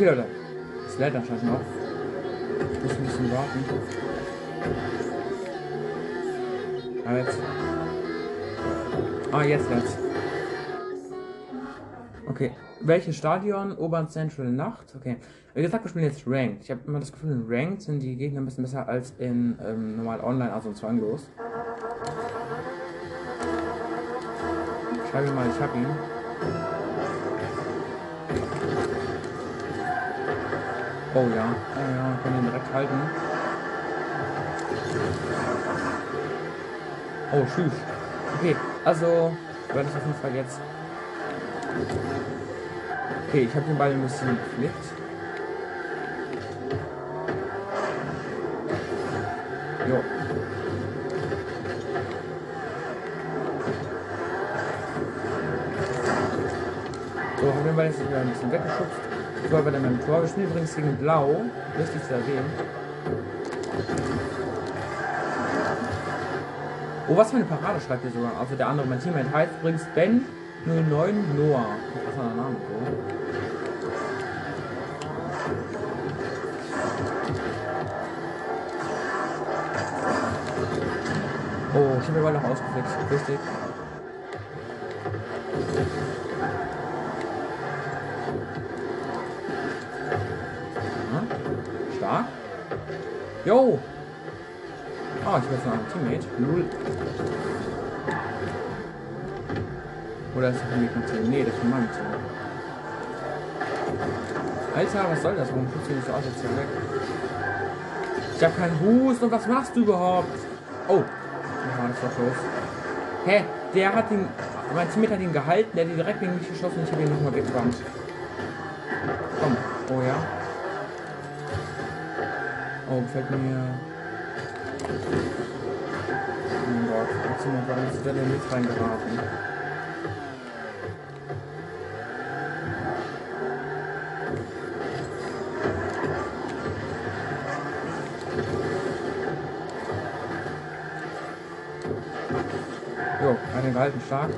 Okay, Leute. Es lädt anscheinend noch. Ich muss ein bisschen warten. Ah, jetzt. Ah, jetzt lädt's. Okay. Welches Stadion? Urban Central Nacht? Okay. Wie gesagt, wir spielen jetzt Ranked. Ich habe immer das Gefühl, in Ranked sind die Gegner ein bisschen besser als in ähm, normal online, also in zwanglos. Schreibe mal, ich hab ihn. Oh ja, oh ja, kann ihn direkt halten. Oh, tschüss. Okay, also werde ich auf jeden Fall jetzt. Okay, ich habe den Ball ein bisschen geflickt. Jo. So, haben den Ball jetzt wieder ein bisschen weggeschubst. Tor bei dem Tor. Wir übrigens gegen Blau. Wichtig zu erwähnen. Oh, was für eine Parade schreibt ihr sogar. Also der andere, mein Teammate heißt übrigens Ben 09 Noah. Was war der Name? So. Oh, ich habe mir noch ausgeflext. Richtig. Yo! Ah, ich bin jetzt noch ein Teammate. Null. Oder ist das von mir Team? Nee, das ist von meinem Team. Alter, was soll das? Warum tut du nicht so aus jetzt hier weg? Ich hab keinen Boost und was machst du überhaupt? Oh. Ja, das war los. Hä? Der hat ihn. Mein Teammate hat ihn gehalten, der hat ihn direkt gegen mich geschossen und ich habe ihn nochmal weggebannt. Komm. Oh ja. Oh, gefällt mir. Oh Gott, jetzt warum ist der denn nicht reingeraten? Jo, einen gehalten stark.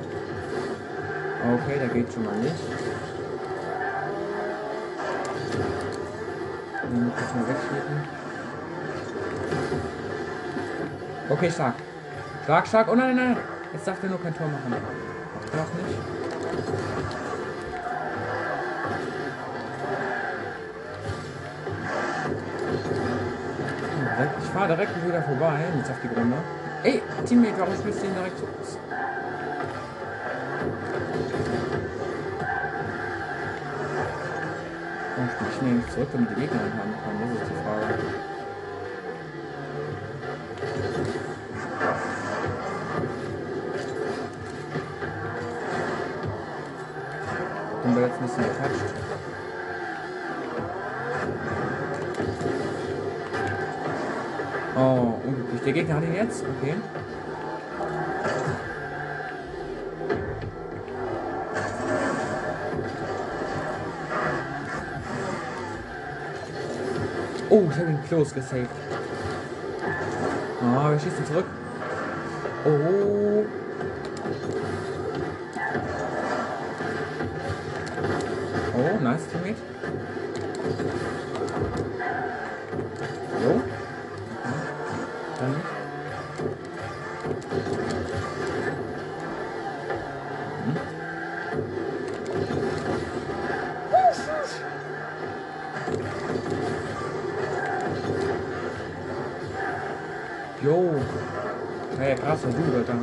Okay, der geht schon mal nicht. Den muss ich mal wegschießen. Okay, stark. Stark, stark. Oh nein, nein, nein. Jetzt darf er nur kein Tor machen. Noch nicht. fahre direkt wieder vorbei, jetzt auf die Grunde. Ey, Teammate, warum spielst du ihn direkt so? Warum spiel ich ihn zurück, damit die Gegner ihn haben können? Das ist die Frage. Gegner hat ihn jetzt? Okay. Oh, ich habe ihn close gesaved. Ah, wir schießen zurück. Oh. Oh, Krass, was du, Alter.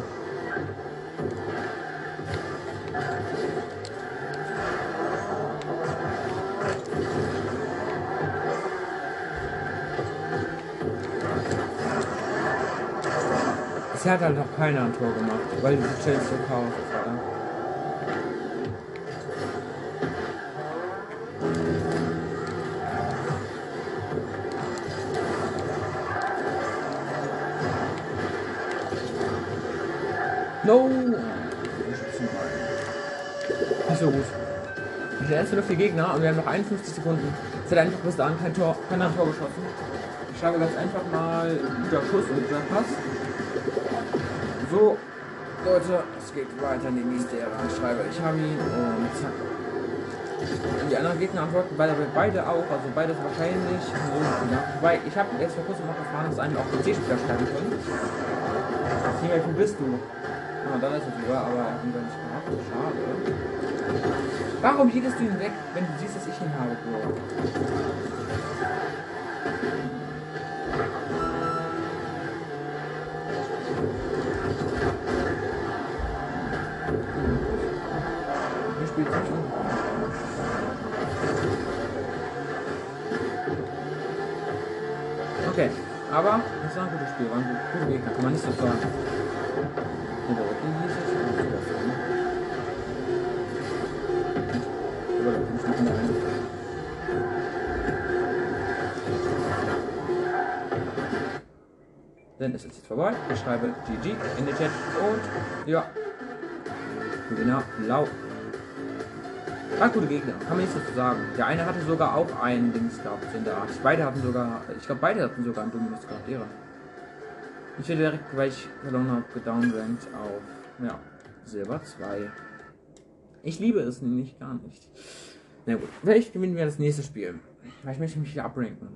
Bisher hat halt noch keiner ein Tor gemacht, weil diese Challenge so Vier Gegner und wir haben noch 51 Sekunden. Es hat einfach bis dahin kein Tor, keiner ein Tor geschossen. Ich schreibe ganz einfach mal guter Schuss und guter Pass. So, Leute, es geht weiter in die nächste Ära. Ich habe ihn und zack. Und die anderen Gegner antworten beide, beide auch, also beides wahrscheinlich. Ja. Wobei, ich habe jetzt vor kurzem noch erfahren, dass einem auch PC-Spieler schreiben können. Hier, wo bist du? Ah, da ist er sogar, aber er nicht gehabt. Schade. Warum hieltest du ihn weg, wenn du siehst, dass ich ihn habe, Bro? Hier spielt nicht um. Okay, aber das war ein gutes Spiel, war ein gut- guter Gegner, kann man nicht so sagen. Ist es jetzt vorbei. Ich schreibe GG in den Chat und ja. Gewinner Lau. Ah, gute Gegner, kann man nichts dazu sagen. Der eine hatte sogar auch einen Dings gehabt in der Art. Beide hatten sogar, ich glaube beide hatten sogar einen Dominus gehabt, ihre. Ich werde direkt, weil ich verloren habe, gedownrankt auf, ja, Silber 2. Ich liebe es nicht, gar nicht. Na gut, vielleicht gewinnen wir das nächste Spiel. Vielleicht möchte ich mich wieder abranken.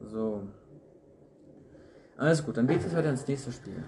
So. Alles gut, dann geht es weiter ins nächste Spiel.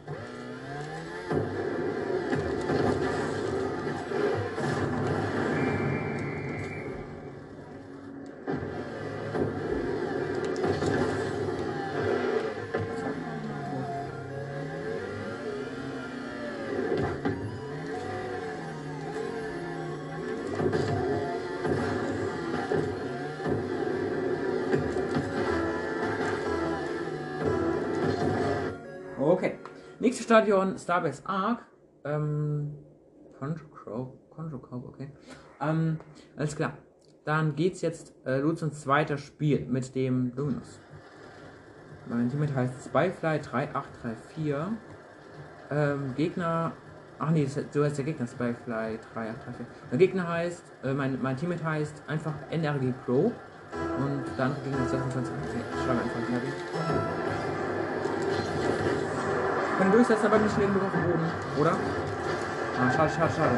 Stadion, Starbase Arc. Ähm. Control Crow. Okay. Ähm, alles klar. Dann geht's jetzt äh, los ins zweite Spiel mit dem Luminous. Mein Teammate heißt Spyfly 3834. Ähm, Gegner. Ach nee, das- so heißt der Gegner Spyfly 3834. Der Gegner heißt, äh, mein, mein Teammate heißt einfach NRG Pro. Und dann Gegner ist 26. Okay, ich schreibe einfach fertig. Kann durchsetzen, aber nicht auf dem Boden, oder? Ah, schade, schade, schade.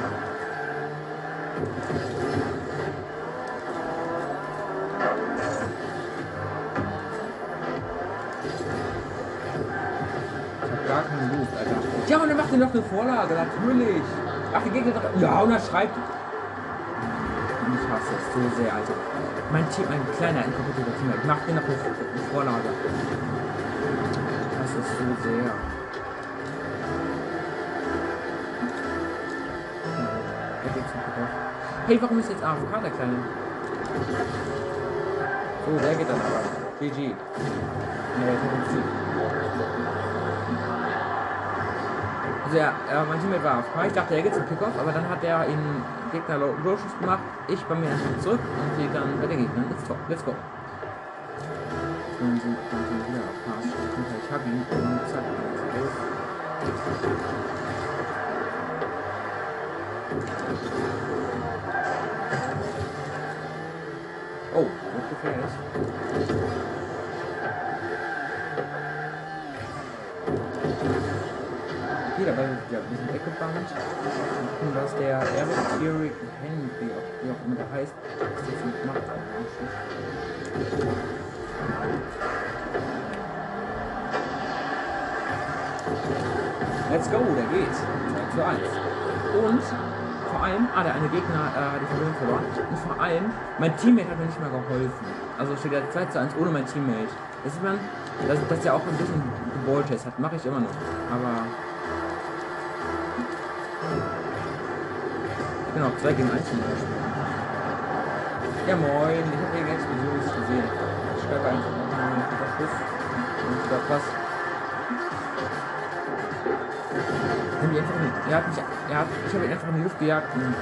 Ich hab gar keinen Loot, Alter. Ja, und er macht dir noch eine Vorlage, natürlich. Ach, die Gegner doch. Ja, und er schreibt. Nicht hasse es so sehr, Alter. Mein Team, mein kleiner, inkompetenter Teammate, macht mir noch eine Vorlage. Ich hasse es so sehr. Hey, warum ist jetzt AFK der Kleine? So, der geht dann aber. GG. Nee. Also ja, äh, mein Teammate war AFK. Ich dachte, er geht zum Kickoff, aber dann hat er ihn Gegner Schuss gemacht. Ich bei mir einfach zurück und sehe dann bei den Gegnern. Let's, talk. Let's go. Dann sind dann sind wieder Pass. Ich hab ihn und zack, dann gefährlich. Okay, dabei ja ein bisschen weggebannt. Gucken, was der Eric Eric Henry, wie auch- immer der heißt, was jetzt mit macht. Let's go, der geht. 2 zu 1. Und vor allem, ah, der eine Gegner äh, hat die Verbindung verloren. Und vor allem, mein Teammate hat mir nicht mal geholfen. Also steht ja 2 zu 1 ohne mein Teammate. Das sieht man, dass, dass der auch ein bisschen Ballchase hat. Mache ich immer noch. Aber. Genau, 2 gegen 1 zum Beispiel. Ja moin, ich habe hier ganz Explosion gesehen. Ich schreibe einfach mal einen Schuss. Und ich glaub er hat mich, er hat, ich habe ihn einfach in die Luft gejagt und, durch.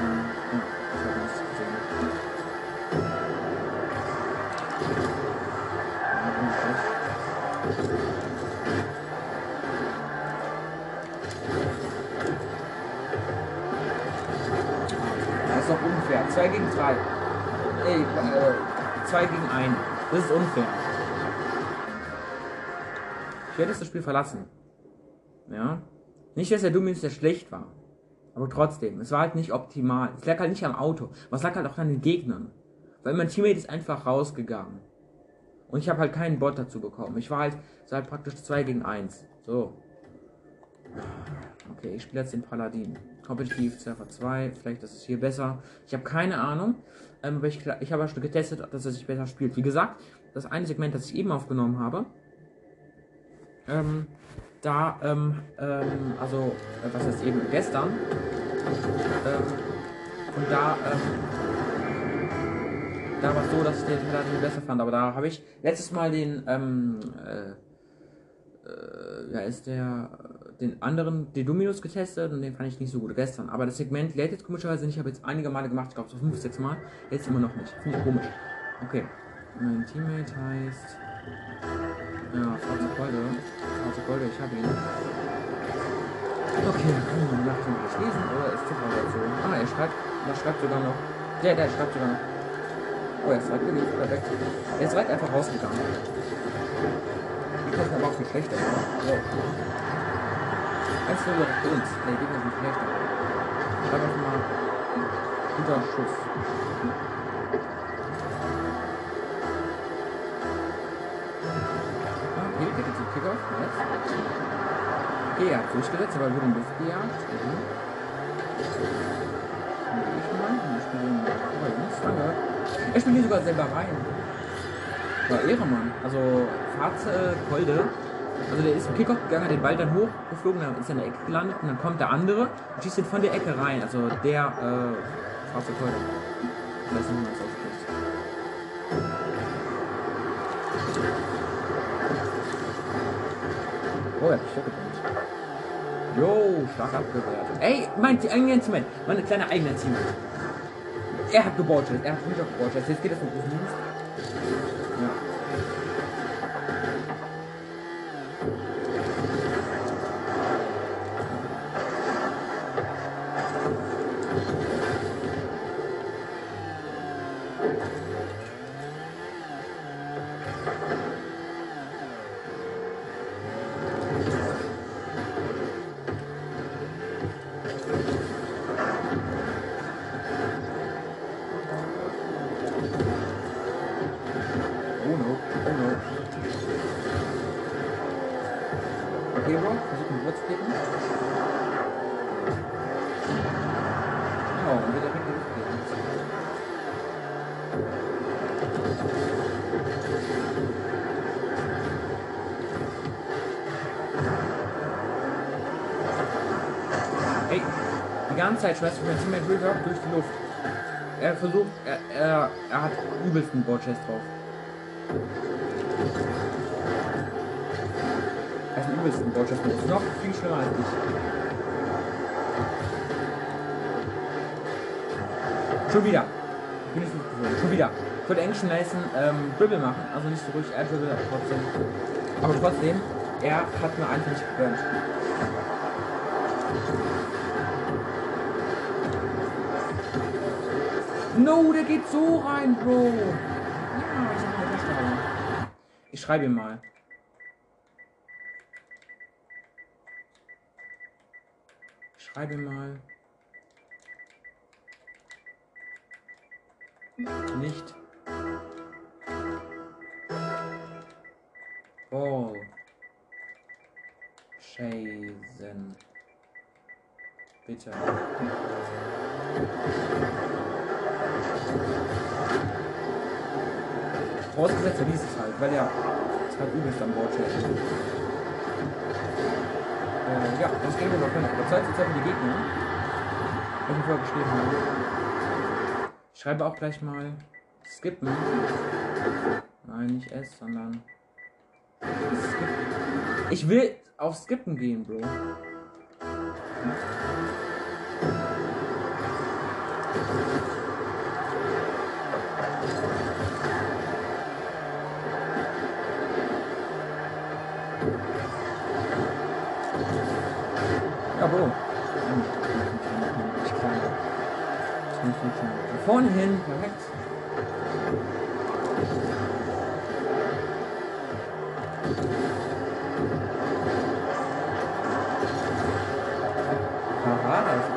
Das ist doch unfair. 2 gegen 3. Ey, äh, 2 gegen 1. Das ist unfair. Ich werde jetzt das Spiel verlassen. Nicht, dass der Dominus der schlecht war. Aber trotzdem, es war halt nicht optimal. Es lag halt nicht am Auto. Was lag halt auch an den Gegnern. Weil mein Teammate ist einfach rausgegangen. Und ich habe halt keinen Bot dazu bekommen. Ich war halt, war halt praktisch 2 gegen 1. So. Okay, ich spiele jetzt den Paladin. Kompetitiv, Surfer 2, vielleicht ist es hier besser. Ich habe keine Ahnung. Ähm, aber ich, ich habe schon getestet, dass er sich besser spielt. Wie gesagt, das eine Segment, das ich eben aufgenommen habe, ähm, da, ähm, ähm, also, äh, was heißt eben gestern, ähm, und da, ähm, da war es so, dass ich den Paladin besser fand, aber da habe ich letztes Mal den, ähm, äh, äh, ja, ist der, äh, den anderen, den Dominus getestet und den fand ich nicht so gut gestern. Aber das Segment lädt jetzt komischerweise nicht. Ich habe jetzt einige Male gemacht, ich glaube so 5, 6 Mal. Jetzt immer noch nicht. Finde ich komisch. Okay. Mein Teammate heißt. Ja, Schwarze Golde. Schwarze Golde, ich habe ihn. Okay, können wir nach dem lesen. Oder ist dazu? Ah, er schreibt. Er schreibt sogar noch. Der, der schreibt sogar noch. Oh, er ist weit gelegt. Perfekt. Er ist weit einfach rausgegangen. Die passen aber auch viel schlechter, oder? So. Eins nur für uns. Die Gegner sind schlechter. Schreib einfach mal. Guter Schuss. Er hat durchgesetzt, aber wurde in die Luft gejagt. Mhm. Ich Jungs, danke. Er spielt hier sogar selber rein. War Ehrenmann. Also Fahrt Kolde. Also der ist im Kickoff gegangen, hat den Ball dann hochgeflogen, dann ist er in der Ecke gelandet und dann kommt der andere und schießt ihn von der Ecke rein. Also der äh, schwarze Kolde. Ich weiß nicht, wie man das. Oh, er hat mich weggebrannt. Jo, stark abgewehrt. Ey, mein Teammate, mein kleiner eigener Teammate. Er hat gebordet, er hat mich auch gebordet. Jetzt geht das mit schmeißt mein Teammate River durch die Luft. Er versucht, er, er, er hat übelsten Board-Chest drauf. Er ein übelsten Board-Chest drauf. Ist noch viel schlimmer als ich. Schon wieder. Ich nicht gewöhnt. Schon wieder. Ich wollte eigentlich schon leisten, ähm, Dribble machen. Also nicht so ruhig Air Dribble, trotzdem. Aber trotzdem, er hat mir einfach nicht gegönnt. No, der geht so rein, Bro. Ich. Ich schreibe ihm mal. Ich schreibe ihm mal. Nicht. Ball. Chasen. Bitte. Vorausgesetzt, er liest es halt, weil er ist halt übelst am Bord steht. Äh, ja, das Game noch nicht überzeugt, jetzt haben die Gegner. Was ich vorher geschrieben habe. Ich schreibe auch gleich mal skippen. Nein, nicht S, sondern skippen. Ich will auf skippen gehen, Bro. Ja, Funktionieren. Nach vorne hin, perfekt. Haha, das ist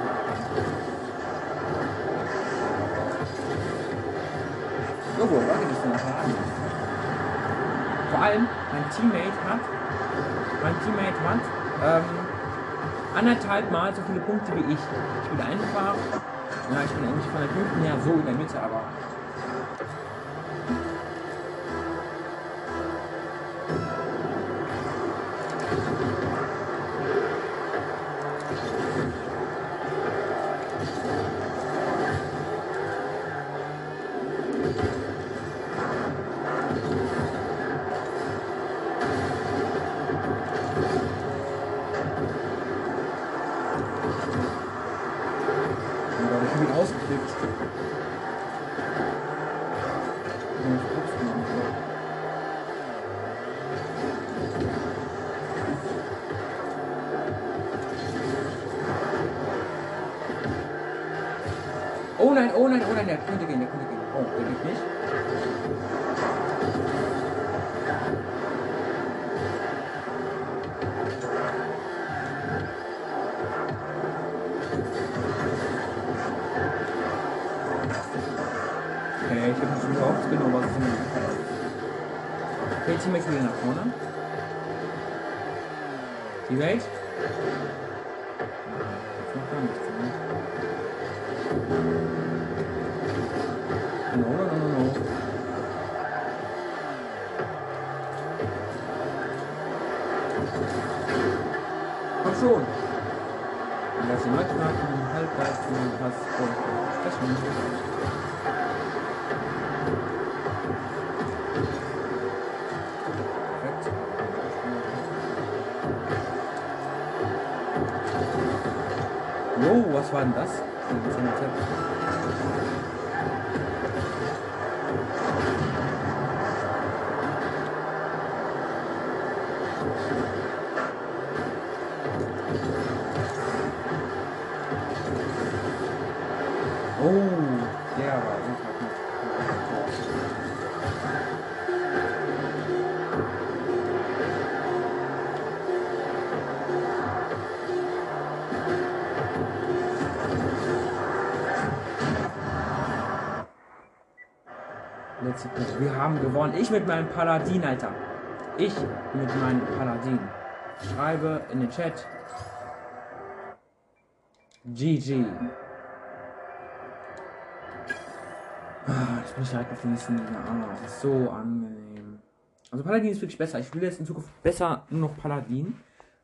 So, wo war ich denn nachher an? Vor allem, mein Teammate hat, mein Teammate hat, ähm, anderthalb Mal so viele Punkte wie ich. Ich bin einfach, ja, ich bin eigentlich von der Punkten her so in der Mitte, aber. Wir haben gewonnen. Ich mit meinem Paladin, Alter. Ich mit meinem Paladin. Schreibe in den Chat. GG. Ah, jetzt bin ich direkt auf nächsten. Ah, das ist so angenehm. Also Paladin ist wirklich besser. Ich will jetzt in Zukunft besser nur noch Paladin.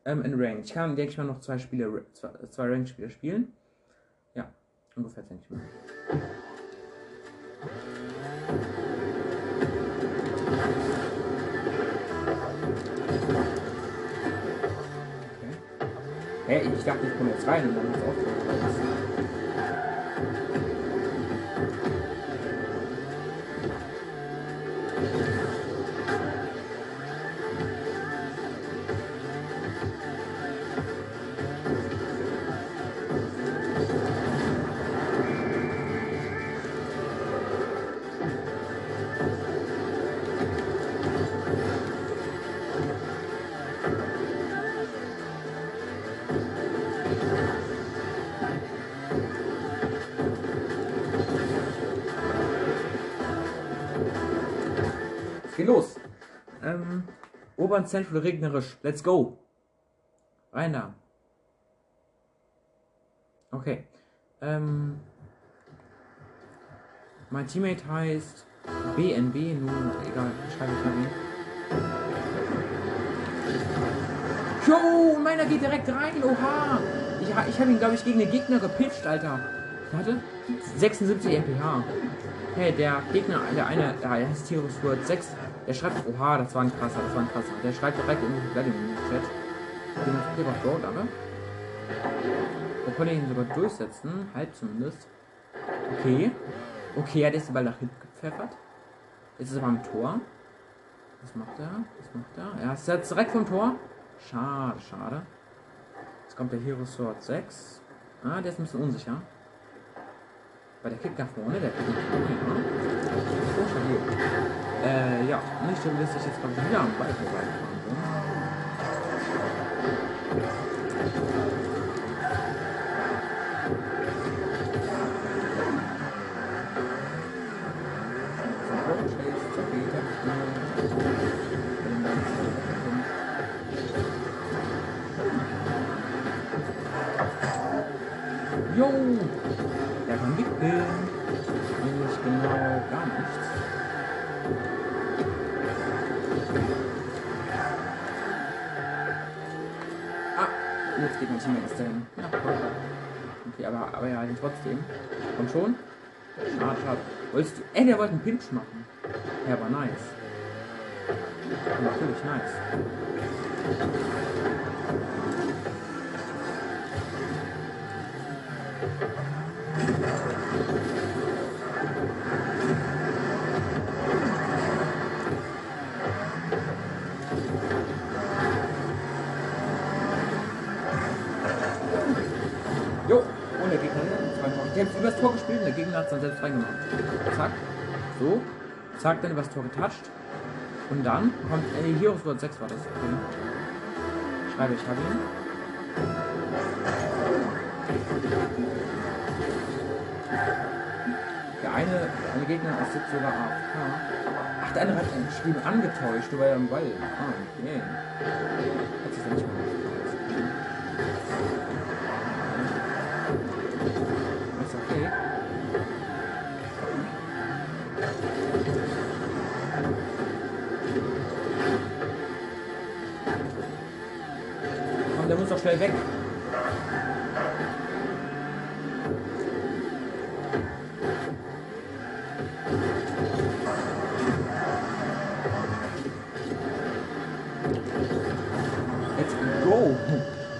ähm, in Ranked. Ich kann, denke ich mal, noch zwei Spiele, zwei, zwei Ranked-Spiele spielen. Ja, ungefähr, denke ich mal. Hä, ich dachte, ich komme jetzt rein und dann ist es Obern Central regnerisch. Let's go. Rein da. Okay. Ähm, mein Teammate heißt BNB, nun egal, schreibe ich mal ihn. Jo, meiner geht direkt rein, oha! Ich, ich habe ihn, glaube ich, gegen den Gegner gepitcht, Alter. Hatte 76 MPH. Hey, der Gegner, der eine, der heißt Tirus Word 6, der schreibt, oha, das war ein krasser, das war ein krasser. Der schreibt direkt in den Vladimir-Chat. Dementsprechend auf Gold, aber. Da konnte ich ihn sogar durchsetzen, halb zumindest. Okay. Okay, er hat jetzt den Ball nach hinten gepfeffert. Jetzt ist er beim Tor. Was macht er? Was macht er? Er ist jetzt direkt vom Tor. Schade, schade. Jetzt kommt der Hero Sword 6. Ah, der ist ein bisschen unsicher. Weil der kickt nach vorne, der kickt nach vorne, ja. Oh, stabil. Äh, ja, nicht so, dass ich jetzt gerade wieder am Ball Schon. Schade, schade. Wolltest du. Ey, der wollte einen Pinch machen. Ja, aber nice. Natürlich nice. Jo, es dann selbst reingemacht. Zack. So. Zack, dann übers Tor getatscht. Und dann kommt. Äh, Heroes World 6 war das. Okay. Schreibe ich, habe ihn. Der eine, eine Gegner ist jetzt sogar AFK. Ach, der andere hat dann geschrieben angetäuscht, du war ja im Ball. Ah, okay. Hat sich ja nicht mehr schnell weg. Let's go.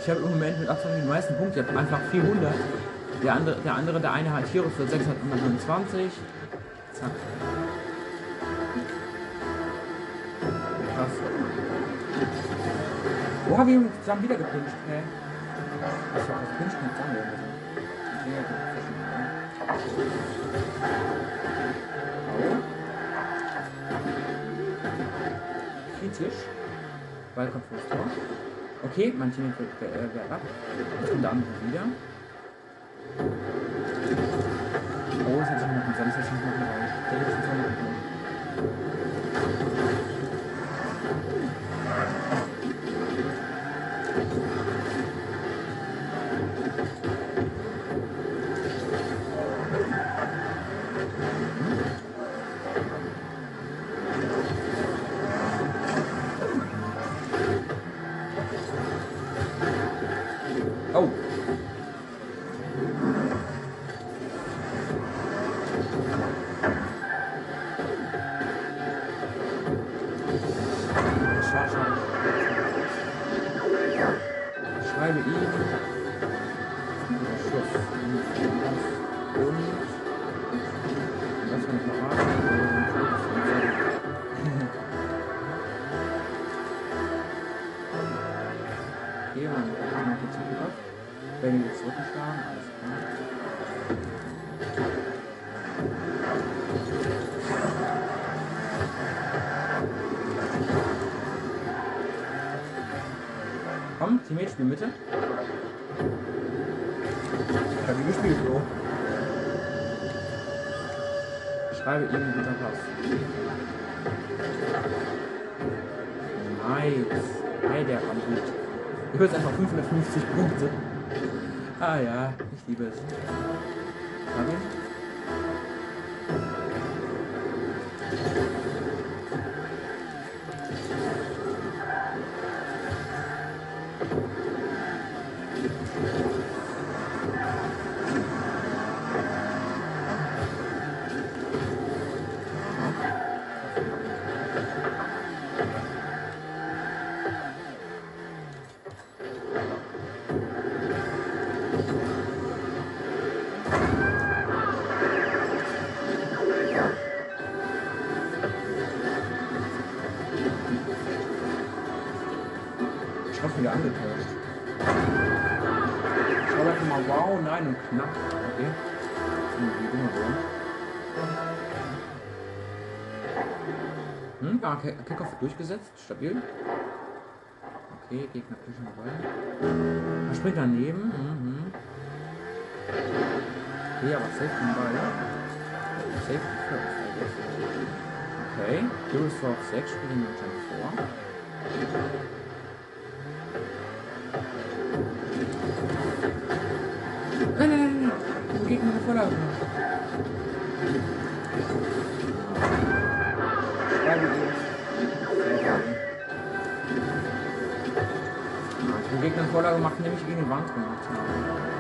Ich habe im Moment mit Abstand die meisten Punkte. Ich habe einfach 400. Der andere, der andere, der eine hat Heroes für 625. Zack. Wo haben wir ihn zusammen wieder gepinscht? Hä? Was war das Pinschen oder so? Ja, gut. Kritisch. Ball kommt vor das Tor. Okay, mein Team wird äh, ab. Jetzt kommt wieder. Oh, das hätte ich nicht machen sollen. Komm, Teammate, spiel Mitte. Ich habe gespielt, Bro. Ich schreibe ihm einen guten Pass. Nice. Hey, der war gut. Du hörst einfach 550 Punkte. Ah ja, ich liebe es. Hab Ki- Kickoff durchgesetzt, stabil. Okay, Gegner pushen den. Er springt daneben. Mhm. Okay, aber safe den Ball. Safe first. Okay, Heroes for 6 spielen wir anscheinend vor. Habe Vorlage gemacht, nämlich gegen die Wand gemacht. Oh.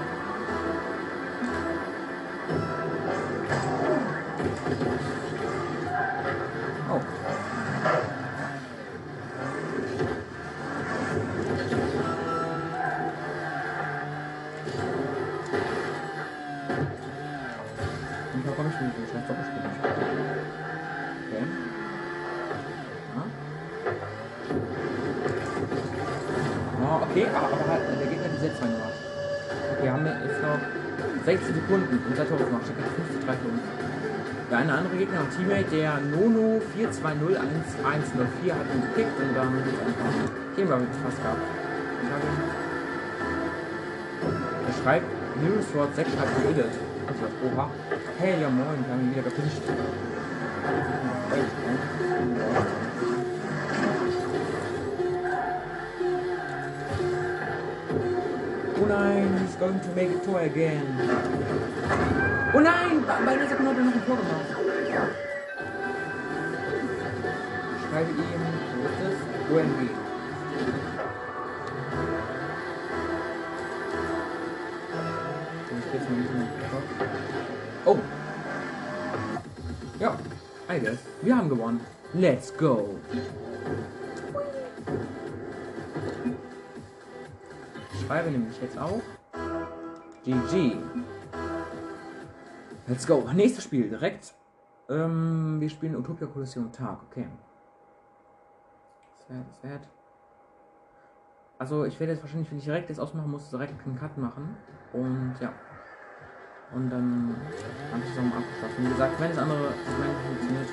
Sekunden und zwei Tore gemacht. Steht jetzt 5 zu 3 für uns. Der eine andere Gegner, ein Teammate, der Nono 420104 hat ihn gekickt und dann ist einfach Game Run fast gehabt. Er schreibt, Mirror Sword 6 hat geredet. Ich dachte, oha. Hey, ja moin, wir haben ihn wieder gepischt. Oh nein, going to make a toy again. Oh nein, bei einer Sekunde hat er noch ein Tor gemacht. Schreibe ihm, wo ist. Ich nicht mehr. Oh. Ja, I guess. Wir haben gewonnen. Let's go. Ich schreibe nämlich jetzt auch. GG. Let's go. Nächstes Spiel direkt. Ähm, wir spielen Utopia Kolosseum Tag. Okay. Sad, sad. Also ich werde jetzt wahrscheinlich, wenn ich direkt jetzt ausmachen muss, direkt einen Cut machen. Und ja. Und dann haben wir zusammen abgeschlossen. Wie gesagt, wenn das andere Segment funktioniert,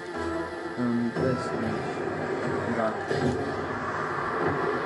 ähm, ist nicht egal. Ich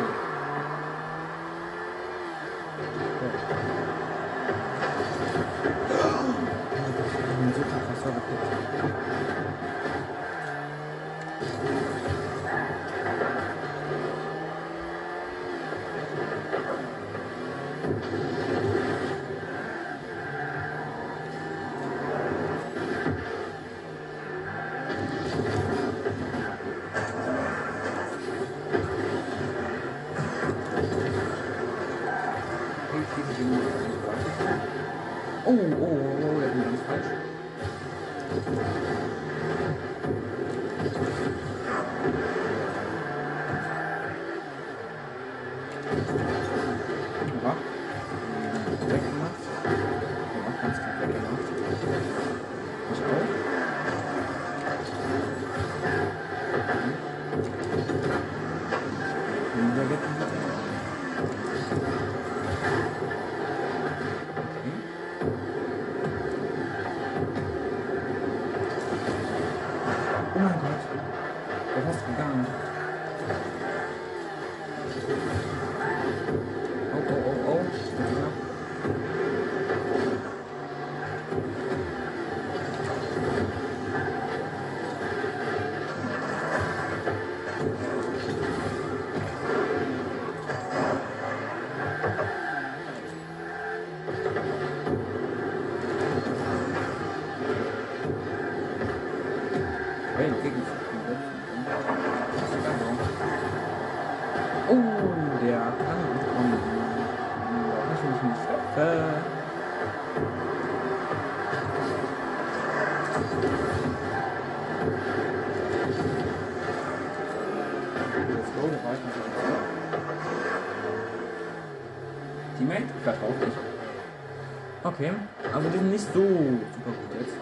so super gut jetzt.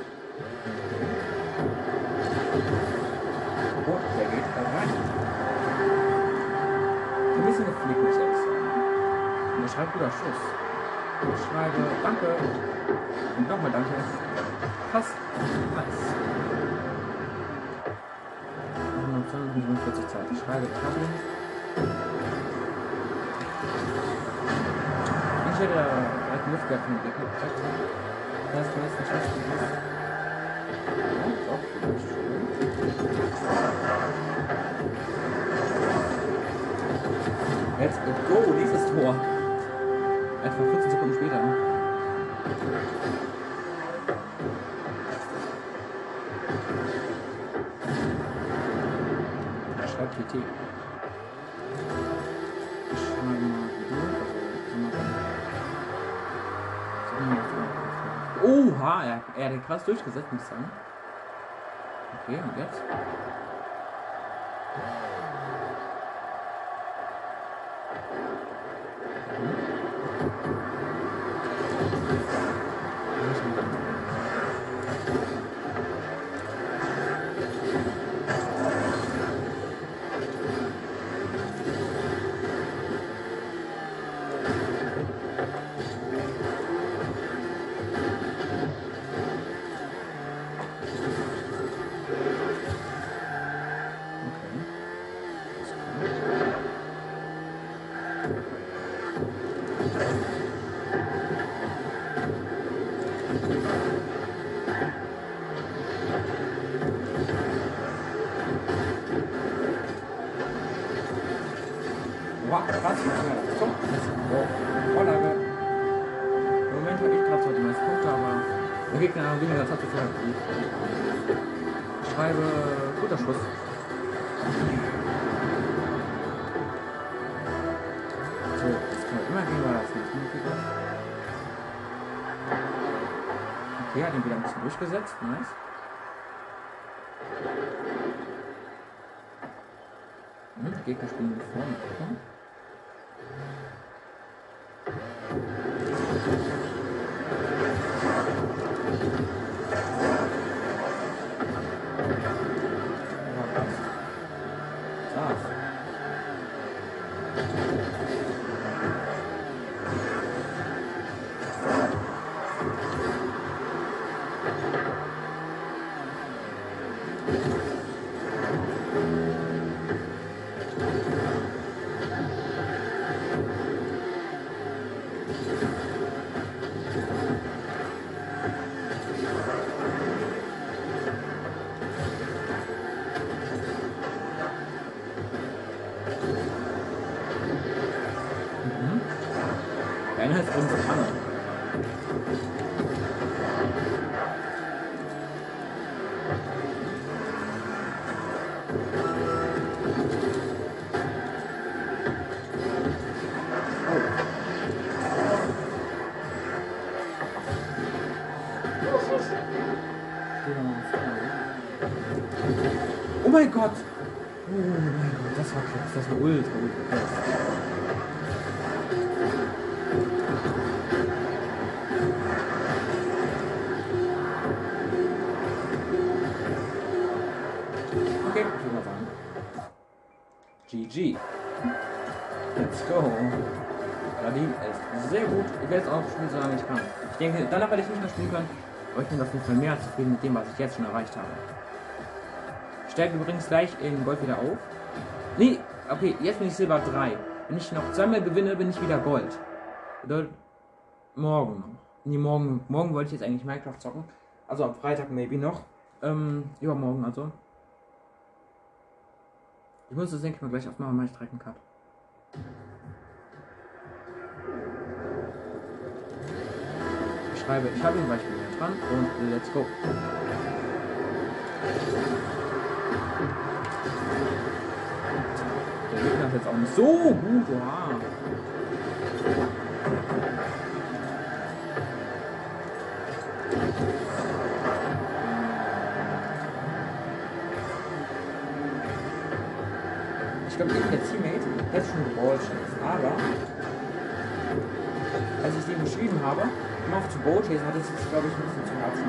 Oh, der geht da rein. Ein bisschen geflickt, muss ehrlich sagen. Und er schreibt guter Schuss. Ich schreibe Danke. Und nochmal Danke. Passt. Nice. 145 Zeit. Ich schreibe Kabel. Ich hätte Decken gezeigt. Das heißt, du auch vielleicht schön. Let's go, nächstes Tor. Etwa 14 Sekunden später. Er schreibt TT. Er, hat krass durchgesetzt, muss ich sagen. Okay, und jetzt? Hat ihn wieder ein bisschen durchgesetzt. Nice. Die Gegner spielen vorne. und Hammer. Oh mein Gott! Oh mein Gott, das war krass, das war ultra gut. Es auch spielen, solange ich kann. Ich denke, danach werde ich nicht mehr spielen können. Aber ich bin auf jeden Fall mehr zufrieden mit dem, was ich jetzt schon erreicht habe. Ich steige übrigens gleich in Gold wieder auf. Nee, okay, jetzt bin ich Silber 3. Wenn ich noch zweimal gewinne, bin ich wieder Gold. Bedeutet, morgen. Nee, morgen, morgen wollte ich jetzt eigentlich Minecraft zocken. Also am Freitag maybe noch. Ähm, übermorgen also. Ich muss das, denke ich mal, gleich aufmachen, mache ich direkt einen Cut. Schreibe, ich habe ihn Beispiel hier dran und let's go. Der Gegner ist jetzt auch nicht so gut, oha. Ich glaube, der Teammate ist schon Ballchase, aber als ich den geschrieben habe, mach zu Ballchase, hat es sich, glaube ich, ein bisschen zu Herzen.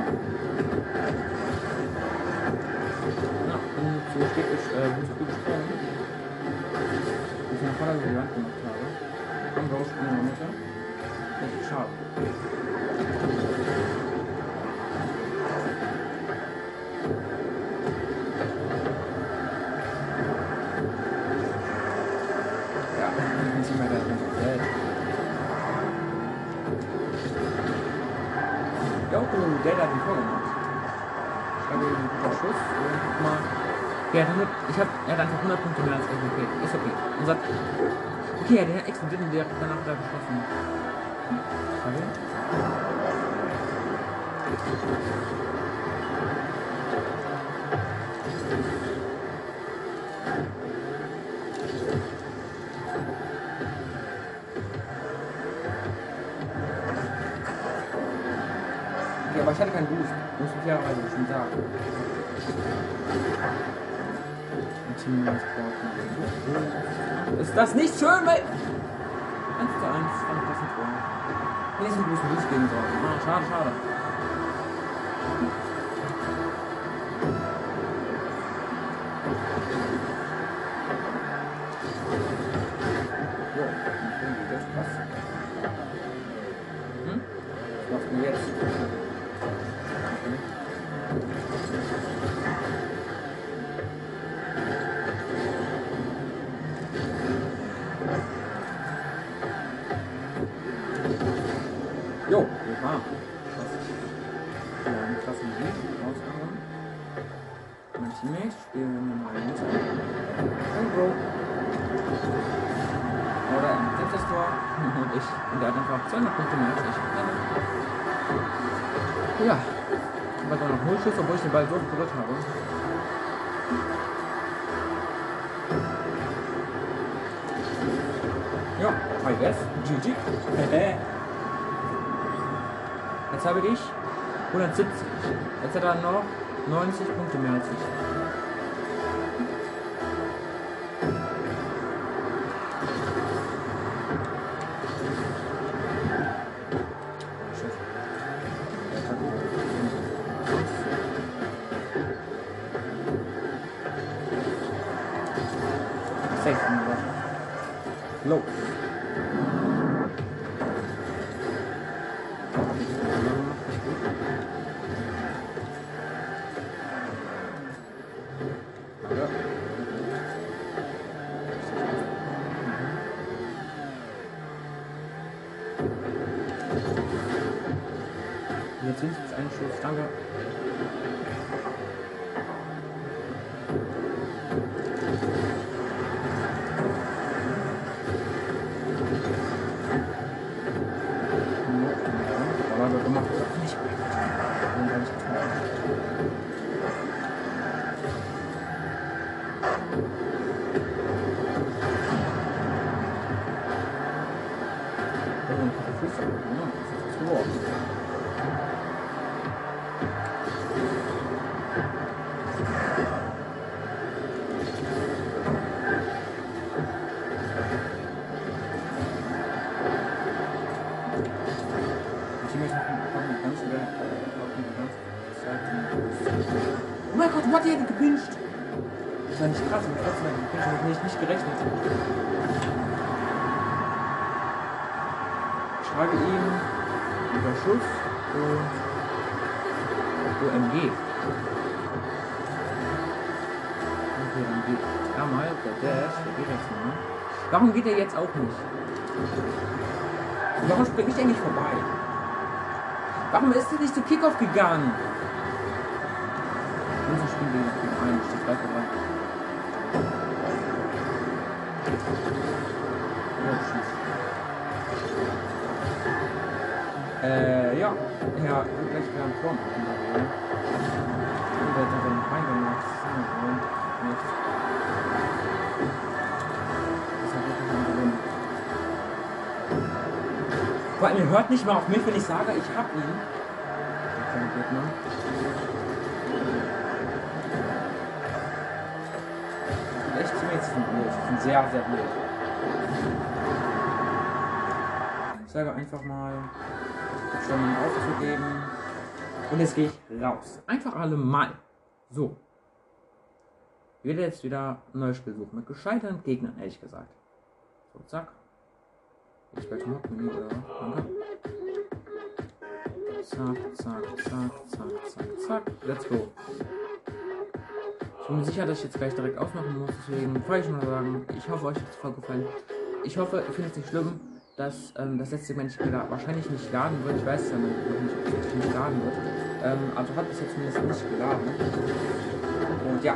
Na, bin zu spät, ges- äh, bin zu früh gesprungen. Wie ich Vater über die Wand gemacht habe. Komm, raus, spielen in der Mitte. Echt schade. Der hat ein Tor gemacht. Ich habe einen guten Schuss und mal. Okay, hat 100, ich hab, er hat einfach 100 Punkte mehr als ich. Okay, ist okay. Und sagt, okay, der hat explodiert und der hat danach da geschossen. Schade. Ich hatte keinen Boost. Muss ich fairerweise schon sagen. Ist das nicht schön, weil. 1 zu 1, fand ich das Tor. Hätte ich Boost geben sollen. Ah, schade, schade. So berührt habe. Ja, I guess. GG. Jetzt habe ich 170. Jetzt hat er noch 90 Punkte mehr als ich. Geht er mal, der Dash, der geht jetzt mal. Warum geht er jetzt auch nicht? Warum springe ich eigentlich vorbei? Warum ist er nicht zum Kickoff gegangen? Unser Spiel gegen den einen steht gleich vorbei. Oh. Äh, ja. Ja, gleich wieder da wohl. Und der hat dann reingemacht. Vor allem, ihr hört nicht mal auf mich, wenn ich sage, ich hab ihn. Gegner. Die echt sind blöd. Die sind sehr, sehr blöd. Ich sage einfach mal, schon mal aufzugeben. Und jetzt gehe ich raus. Einfach alle mal. So. Ich werde jetzt wieder ein neues Spiel suchen. Mit gescheiterten Gegnern, ehrlich gesagt. So, zack. Ich werde noch oder Danke. Zack, zack, zack, zack, zack, zack. Let's go. Ich bin mir sicher, dass ich jetzt gleich direkt ausmachen muss, deswegen wollte ich schon mal sagen, ich hoffe, euch hat es voll gefallen. Ich hoffe, ihr findet es nicht schlimm, dass ähm, das letzte Segment wahrscheinlich nicht laden wird. Ich weiß es ja nicht, ob es nicht laden wird. Ähm, also hat es jetzt zumindest nicht geladen. Und ja.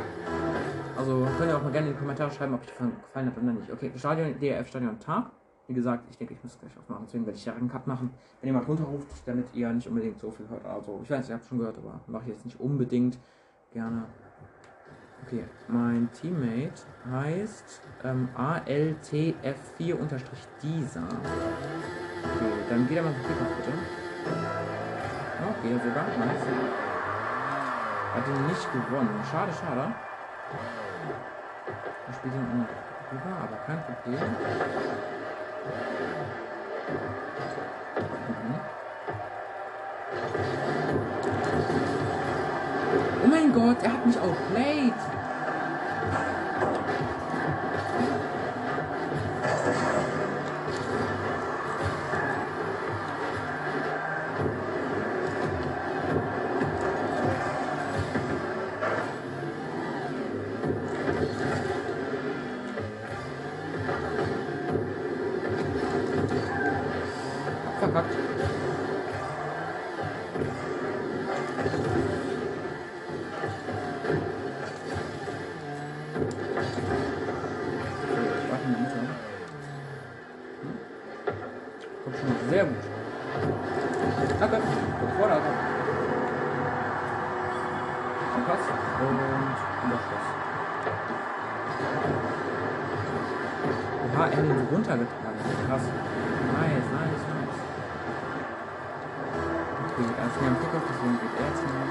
Also könnt ihr auch mal gerne in die Kommentare schreiben, ob die gefallen hat oder nicht. Okay, Stadion, DRF Stadion Tag. Wie gesagt, ich denke, ich muss gleich aufmachen, deswegen werde ich ja einen Cut machen. Wenn jemand runterruft, damit ihr nicht unbedingt so viel hört. Also, ich weiß, ihr habt schon gehört, aber mache ich jetzt nicht unbedingt gerne. Okay, mein Teammate heißt ähm, ALTF4-Dieser. Okay, dann geht er mal zum Kickoff, bitte. Okay, sogar. Nice. Hat ihn nicht gewonnen. Schade, schade. Er spielt ihn rüber, aber kein Problem. Oh mein Gott, er hat mich outplayed. Verkackt. Und Überschuss. Oha, er hat ihn runtergetragen. Krass. Nice, nice, nice. Okay, er ist mir am Kickoff, deswegen geht er jetzt mal.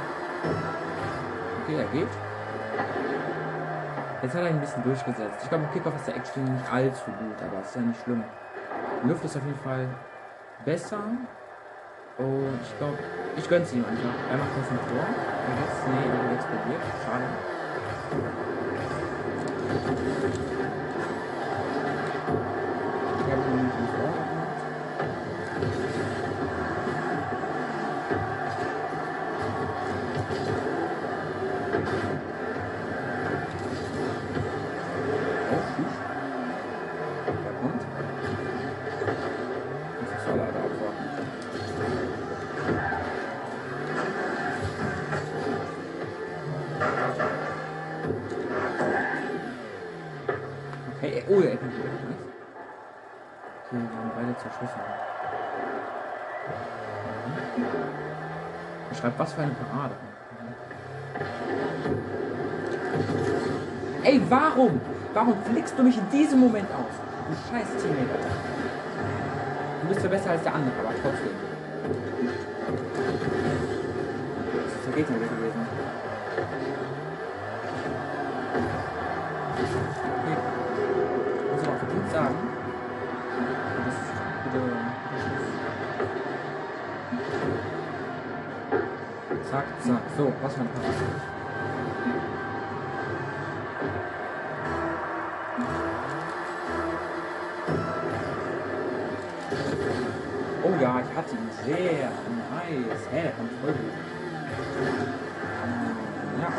Okay, er geht. Jetzt hat er ein bisschen durchgesetzt. Ich glaube, im Kickoff ist der Action nicht allzu gut, aber ist ja nicht schlimm. Die Luft ist auf jeden Fall besser. Und ich glaube, ich gönn's ihm einfach. Er macht jetzt ein Tor. Und jetzt, nee, wird explodiert. Schade. Warum? Warum flickst du mich in diesem Moment aus? Du scheiß Teammate. Du bist ja besser als der andere, aber trotzdem. Das ist der Gegner gewesen. Okay. Muss aber verdient sagen. Das ist. Zack, zack. So, was für ein Pass. Sehr nice. Hä, der kommt voll gut. Ja.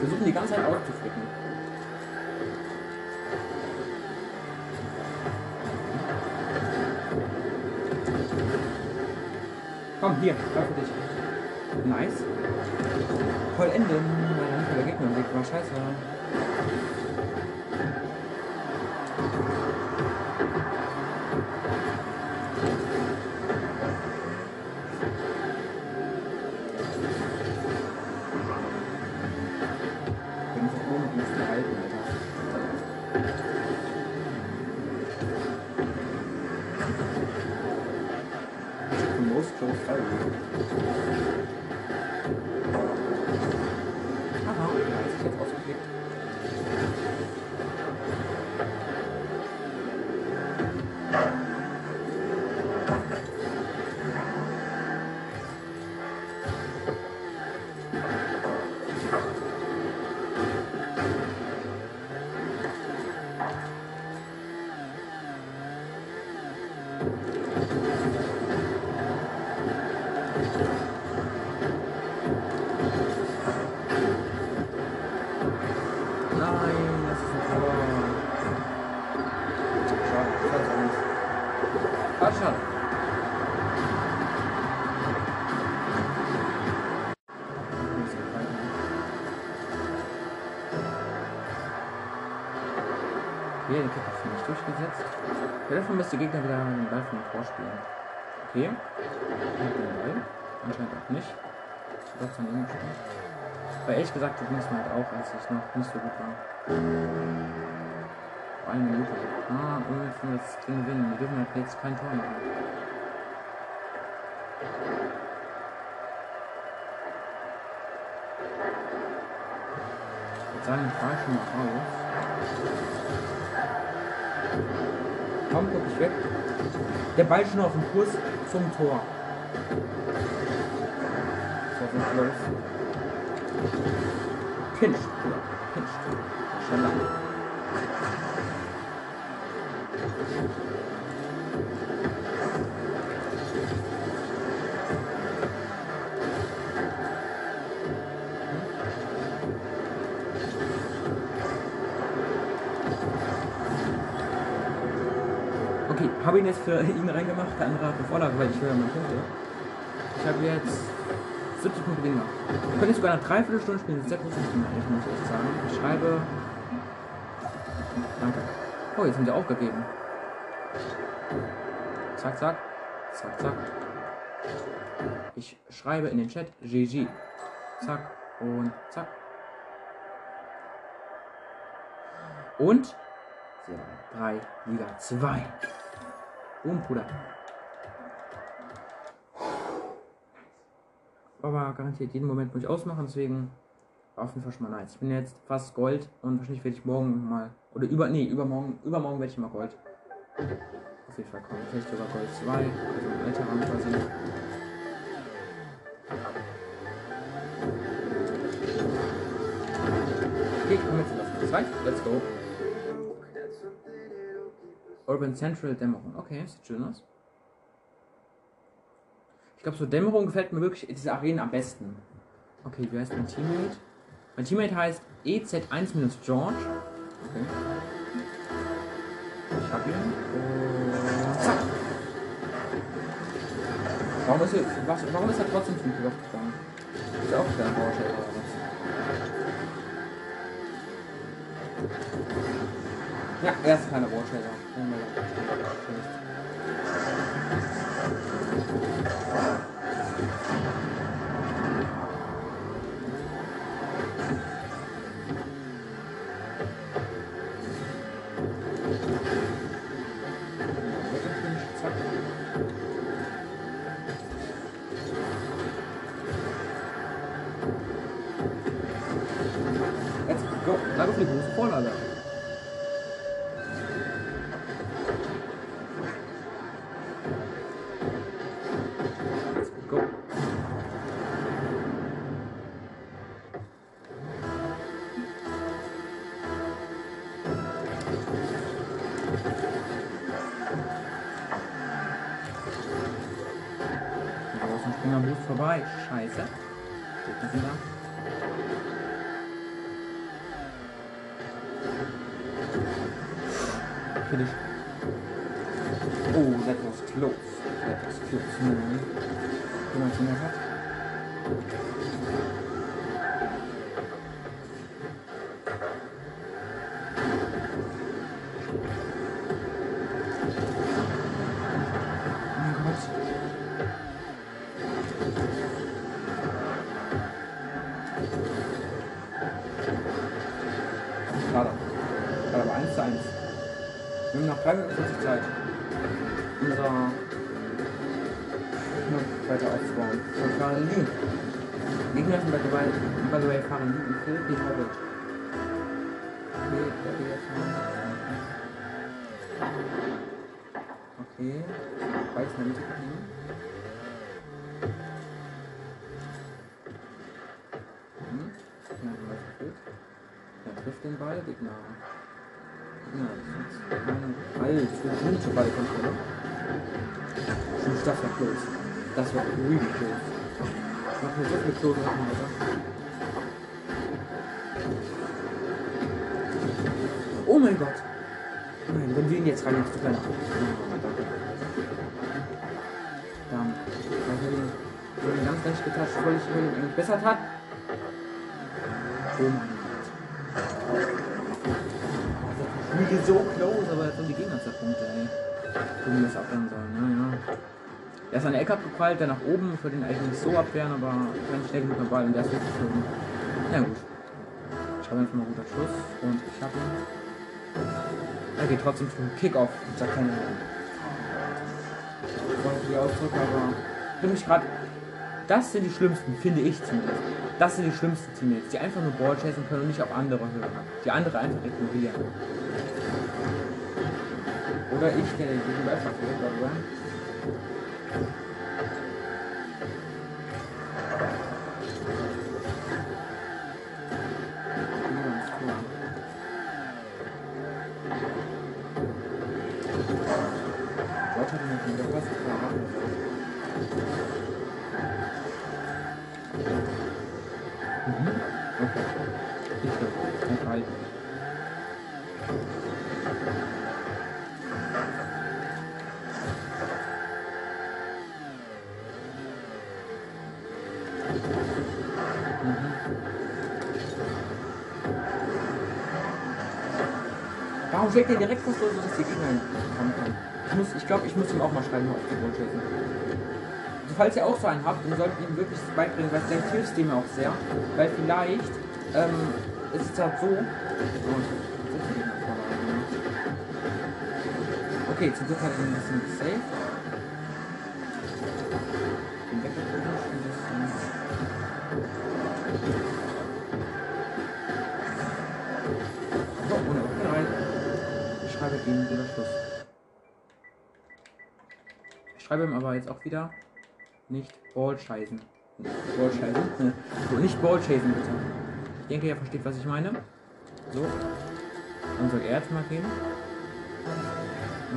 Versuchen die ganze Zeit auszuflicken. Komm, hier, für dich. Nice. Vollenden. Der Gegner im Weg war. Scheiße. Davon müsste Gegner wieder den Ball vom Tor. Okay. Den Ball. Anscheinend auch nicht. Gott sei Dank. Weil ehrlich gesagt, das ging es mir halt auch, als ich noch nicht so gut war. Eine Minute. Ah, und jetzt müssen wir das Ding gewinnen. Wir dürfen halt jetzt kein Tor machen. Ich würde sagen, ich fahre schon mal raus. Komm, guck ich weg. Der Ball schon auf dem Kurs zum Tor. Pinscht. Pinscht. Schon. Habe ihn jetzt für ihn reingemacht, der andere hat eine Vorlage, weil ich höre meine Punkte. Ich habe jetzt 70 Punkte weniger. Können jetzt sogar eine Dreiviertelstunde spielen, das ist sehr für mich, muss ich echt sagen. Ich schreibe. Danke. Oh, jetzt haben sie aufgegeben. Zack, zack. Zack, zack. Ich schreibe in den Chat GG. Zack und zack. Und 3, Liga 2. Boom, Bruder. Aber garantiert jeden Moment muss ich ausmachen, deswegen auf jeden Fall schon mal nice. Ich bin jetzt fast Gold und wahrscheinlich werde ich morgen mal. Oder über. Nee, übermorgen. Übermorgen werde ich mal Gold. Auf jeden Fall kommen. Vielleicht sogar Gold 2. Also ein alter Rang quasi. Okay, kommen jetzt in das Zwei. Let's go. Urban Central Dämmerung. Okay, sieht schön aus. Ich glaube, so Dämmerung gefällt mir wirklich diese Arena am besten. Okay, wie heißt mein Teammate? Mein Teammate heißt EZ1-George. Okay. Ich hab ihn. Und zack. Warum ist, er, was, warum ist er trotzdem zum Pilot gegangen? Ist auch der Baustelle oder was? Ja, er ist keine Baustelle. Zack. Alter, gute Ballkontrolle. Schon das war close. Das war really close. Ich mach mir so viel close Sachen, Alter. Oh mein Gott! Nein, wenn wir ihn jetzt reinlegst, du kleiner. Dann. Ich habe ihn, ganz leicht getatscht, obwohl ich ihn eigentlich besser tat. Oh mein Gott. Spiegel so close, Das abwehren soll, ja, ja. Er ist an der Ecke abgeprallt, der nach oben, ich würde ihn eigentlich nicht so abwehren, aber kann schnell genug am Ball und der ist weggeflogen. Na gut. Ich habe einfach mal guter Schuss und ich habe ihn. Er geht trotzdem zum Kickoff, sagt keiner. Ich die Ausdrücke, aber ich bin mich gerade. Das sind die schlimmsten, finde ich zumindest. Das sind die schlimmsten Teammates, die einfach nur Ball chasen können und nicht auf andere hören. Die andere einfach ignorieren. Oder ich, der den Ball verfehlt, Warum schlägt er direkt fast so, dass die Gegner kommen können? Ich muss, ich glaube, ich muss ihm auch mal schreiben, auf die Goal chasen. Also, falls ihr auch so einen habt, dann solltet ihr ihm wirklich beibringen, weil vielleicht hilft es dem auch sehr. Weil vielleicht, ähm, ist es halt so. Okay, zum Glück hat er ein bisschen safe. Schreibe ihm aber jetzt auch wieder nicht Ballscheißen. Ballscheißen? so, nicht Ballchasen bitte. Ich denke, ihr versteht, was ich meine. So. Dann soll er jetzt mal gehen.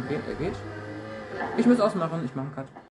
Okay, er geht. Ich muss ausmachen. Ich mache einen Cut.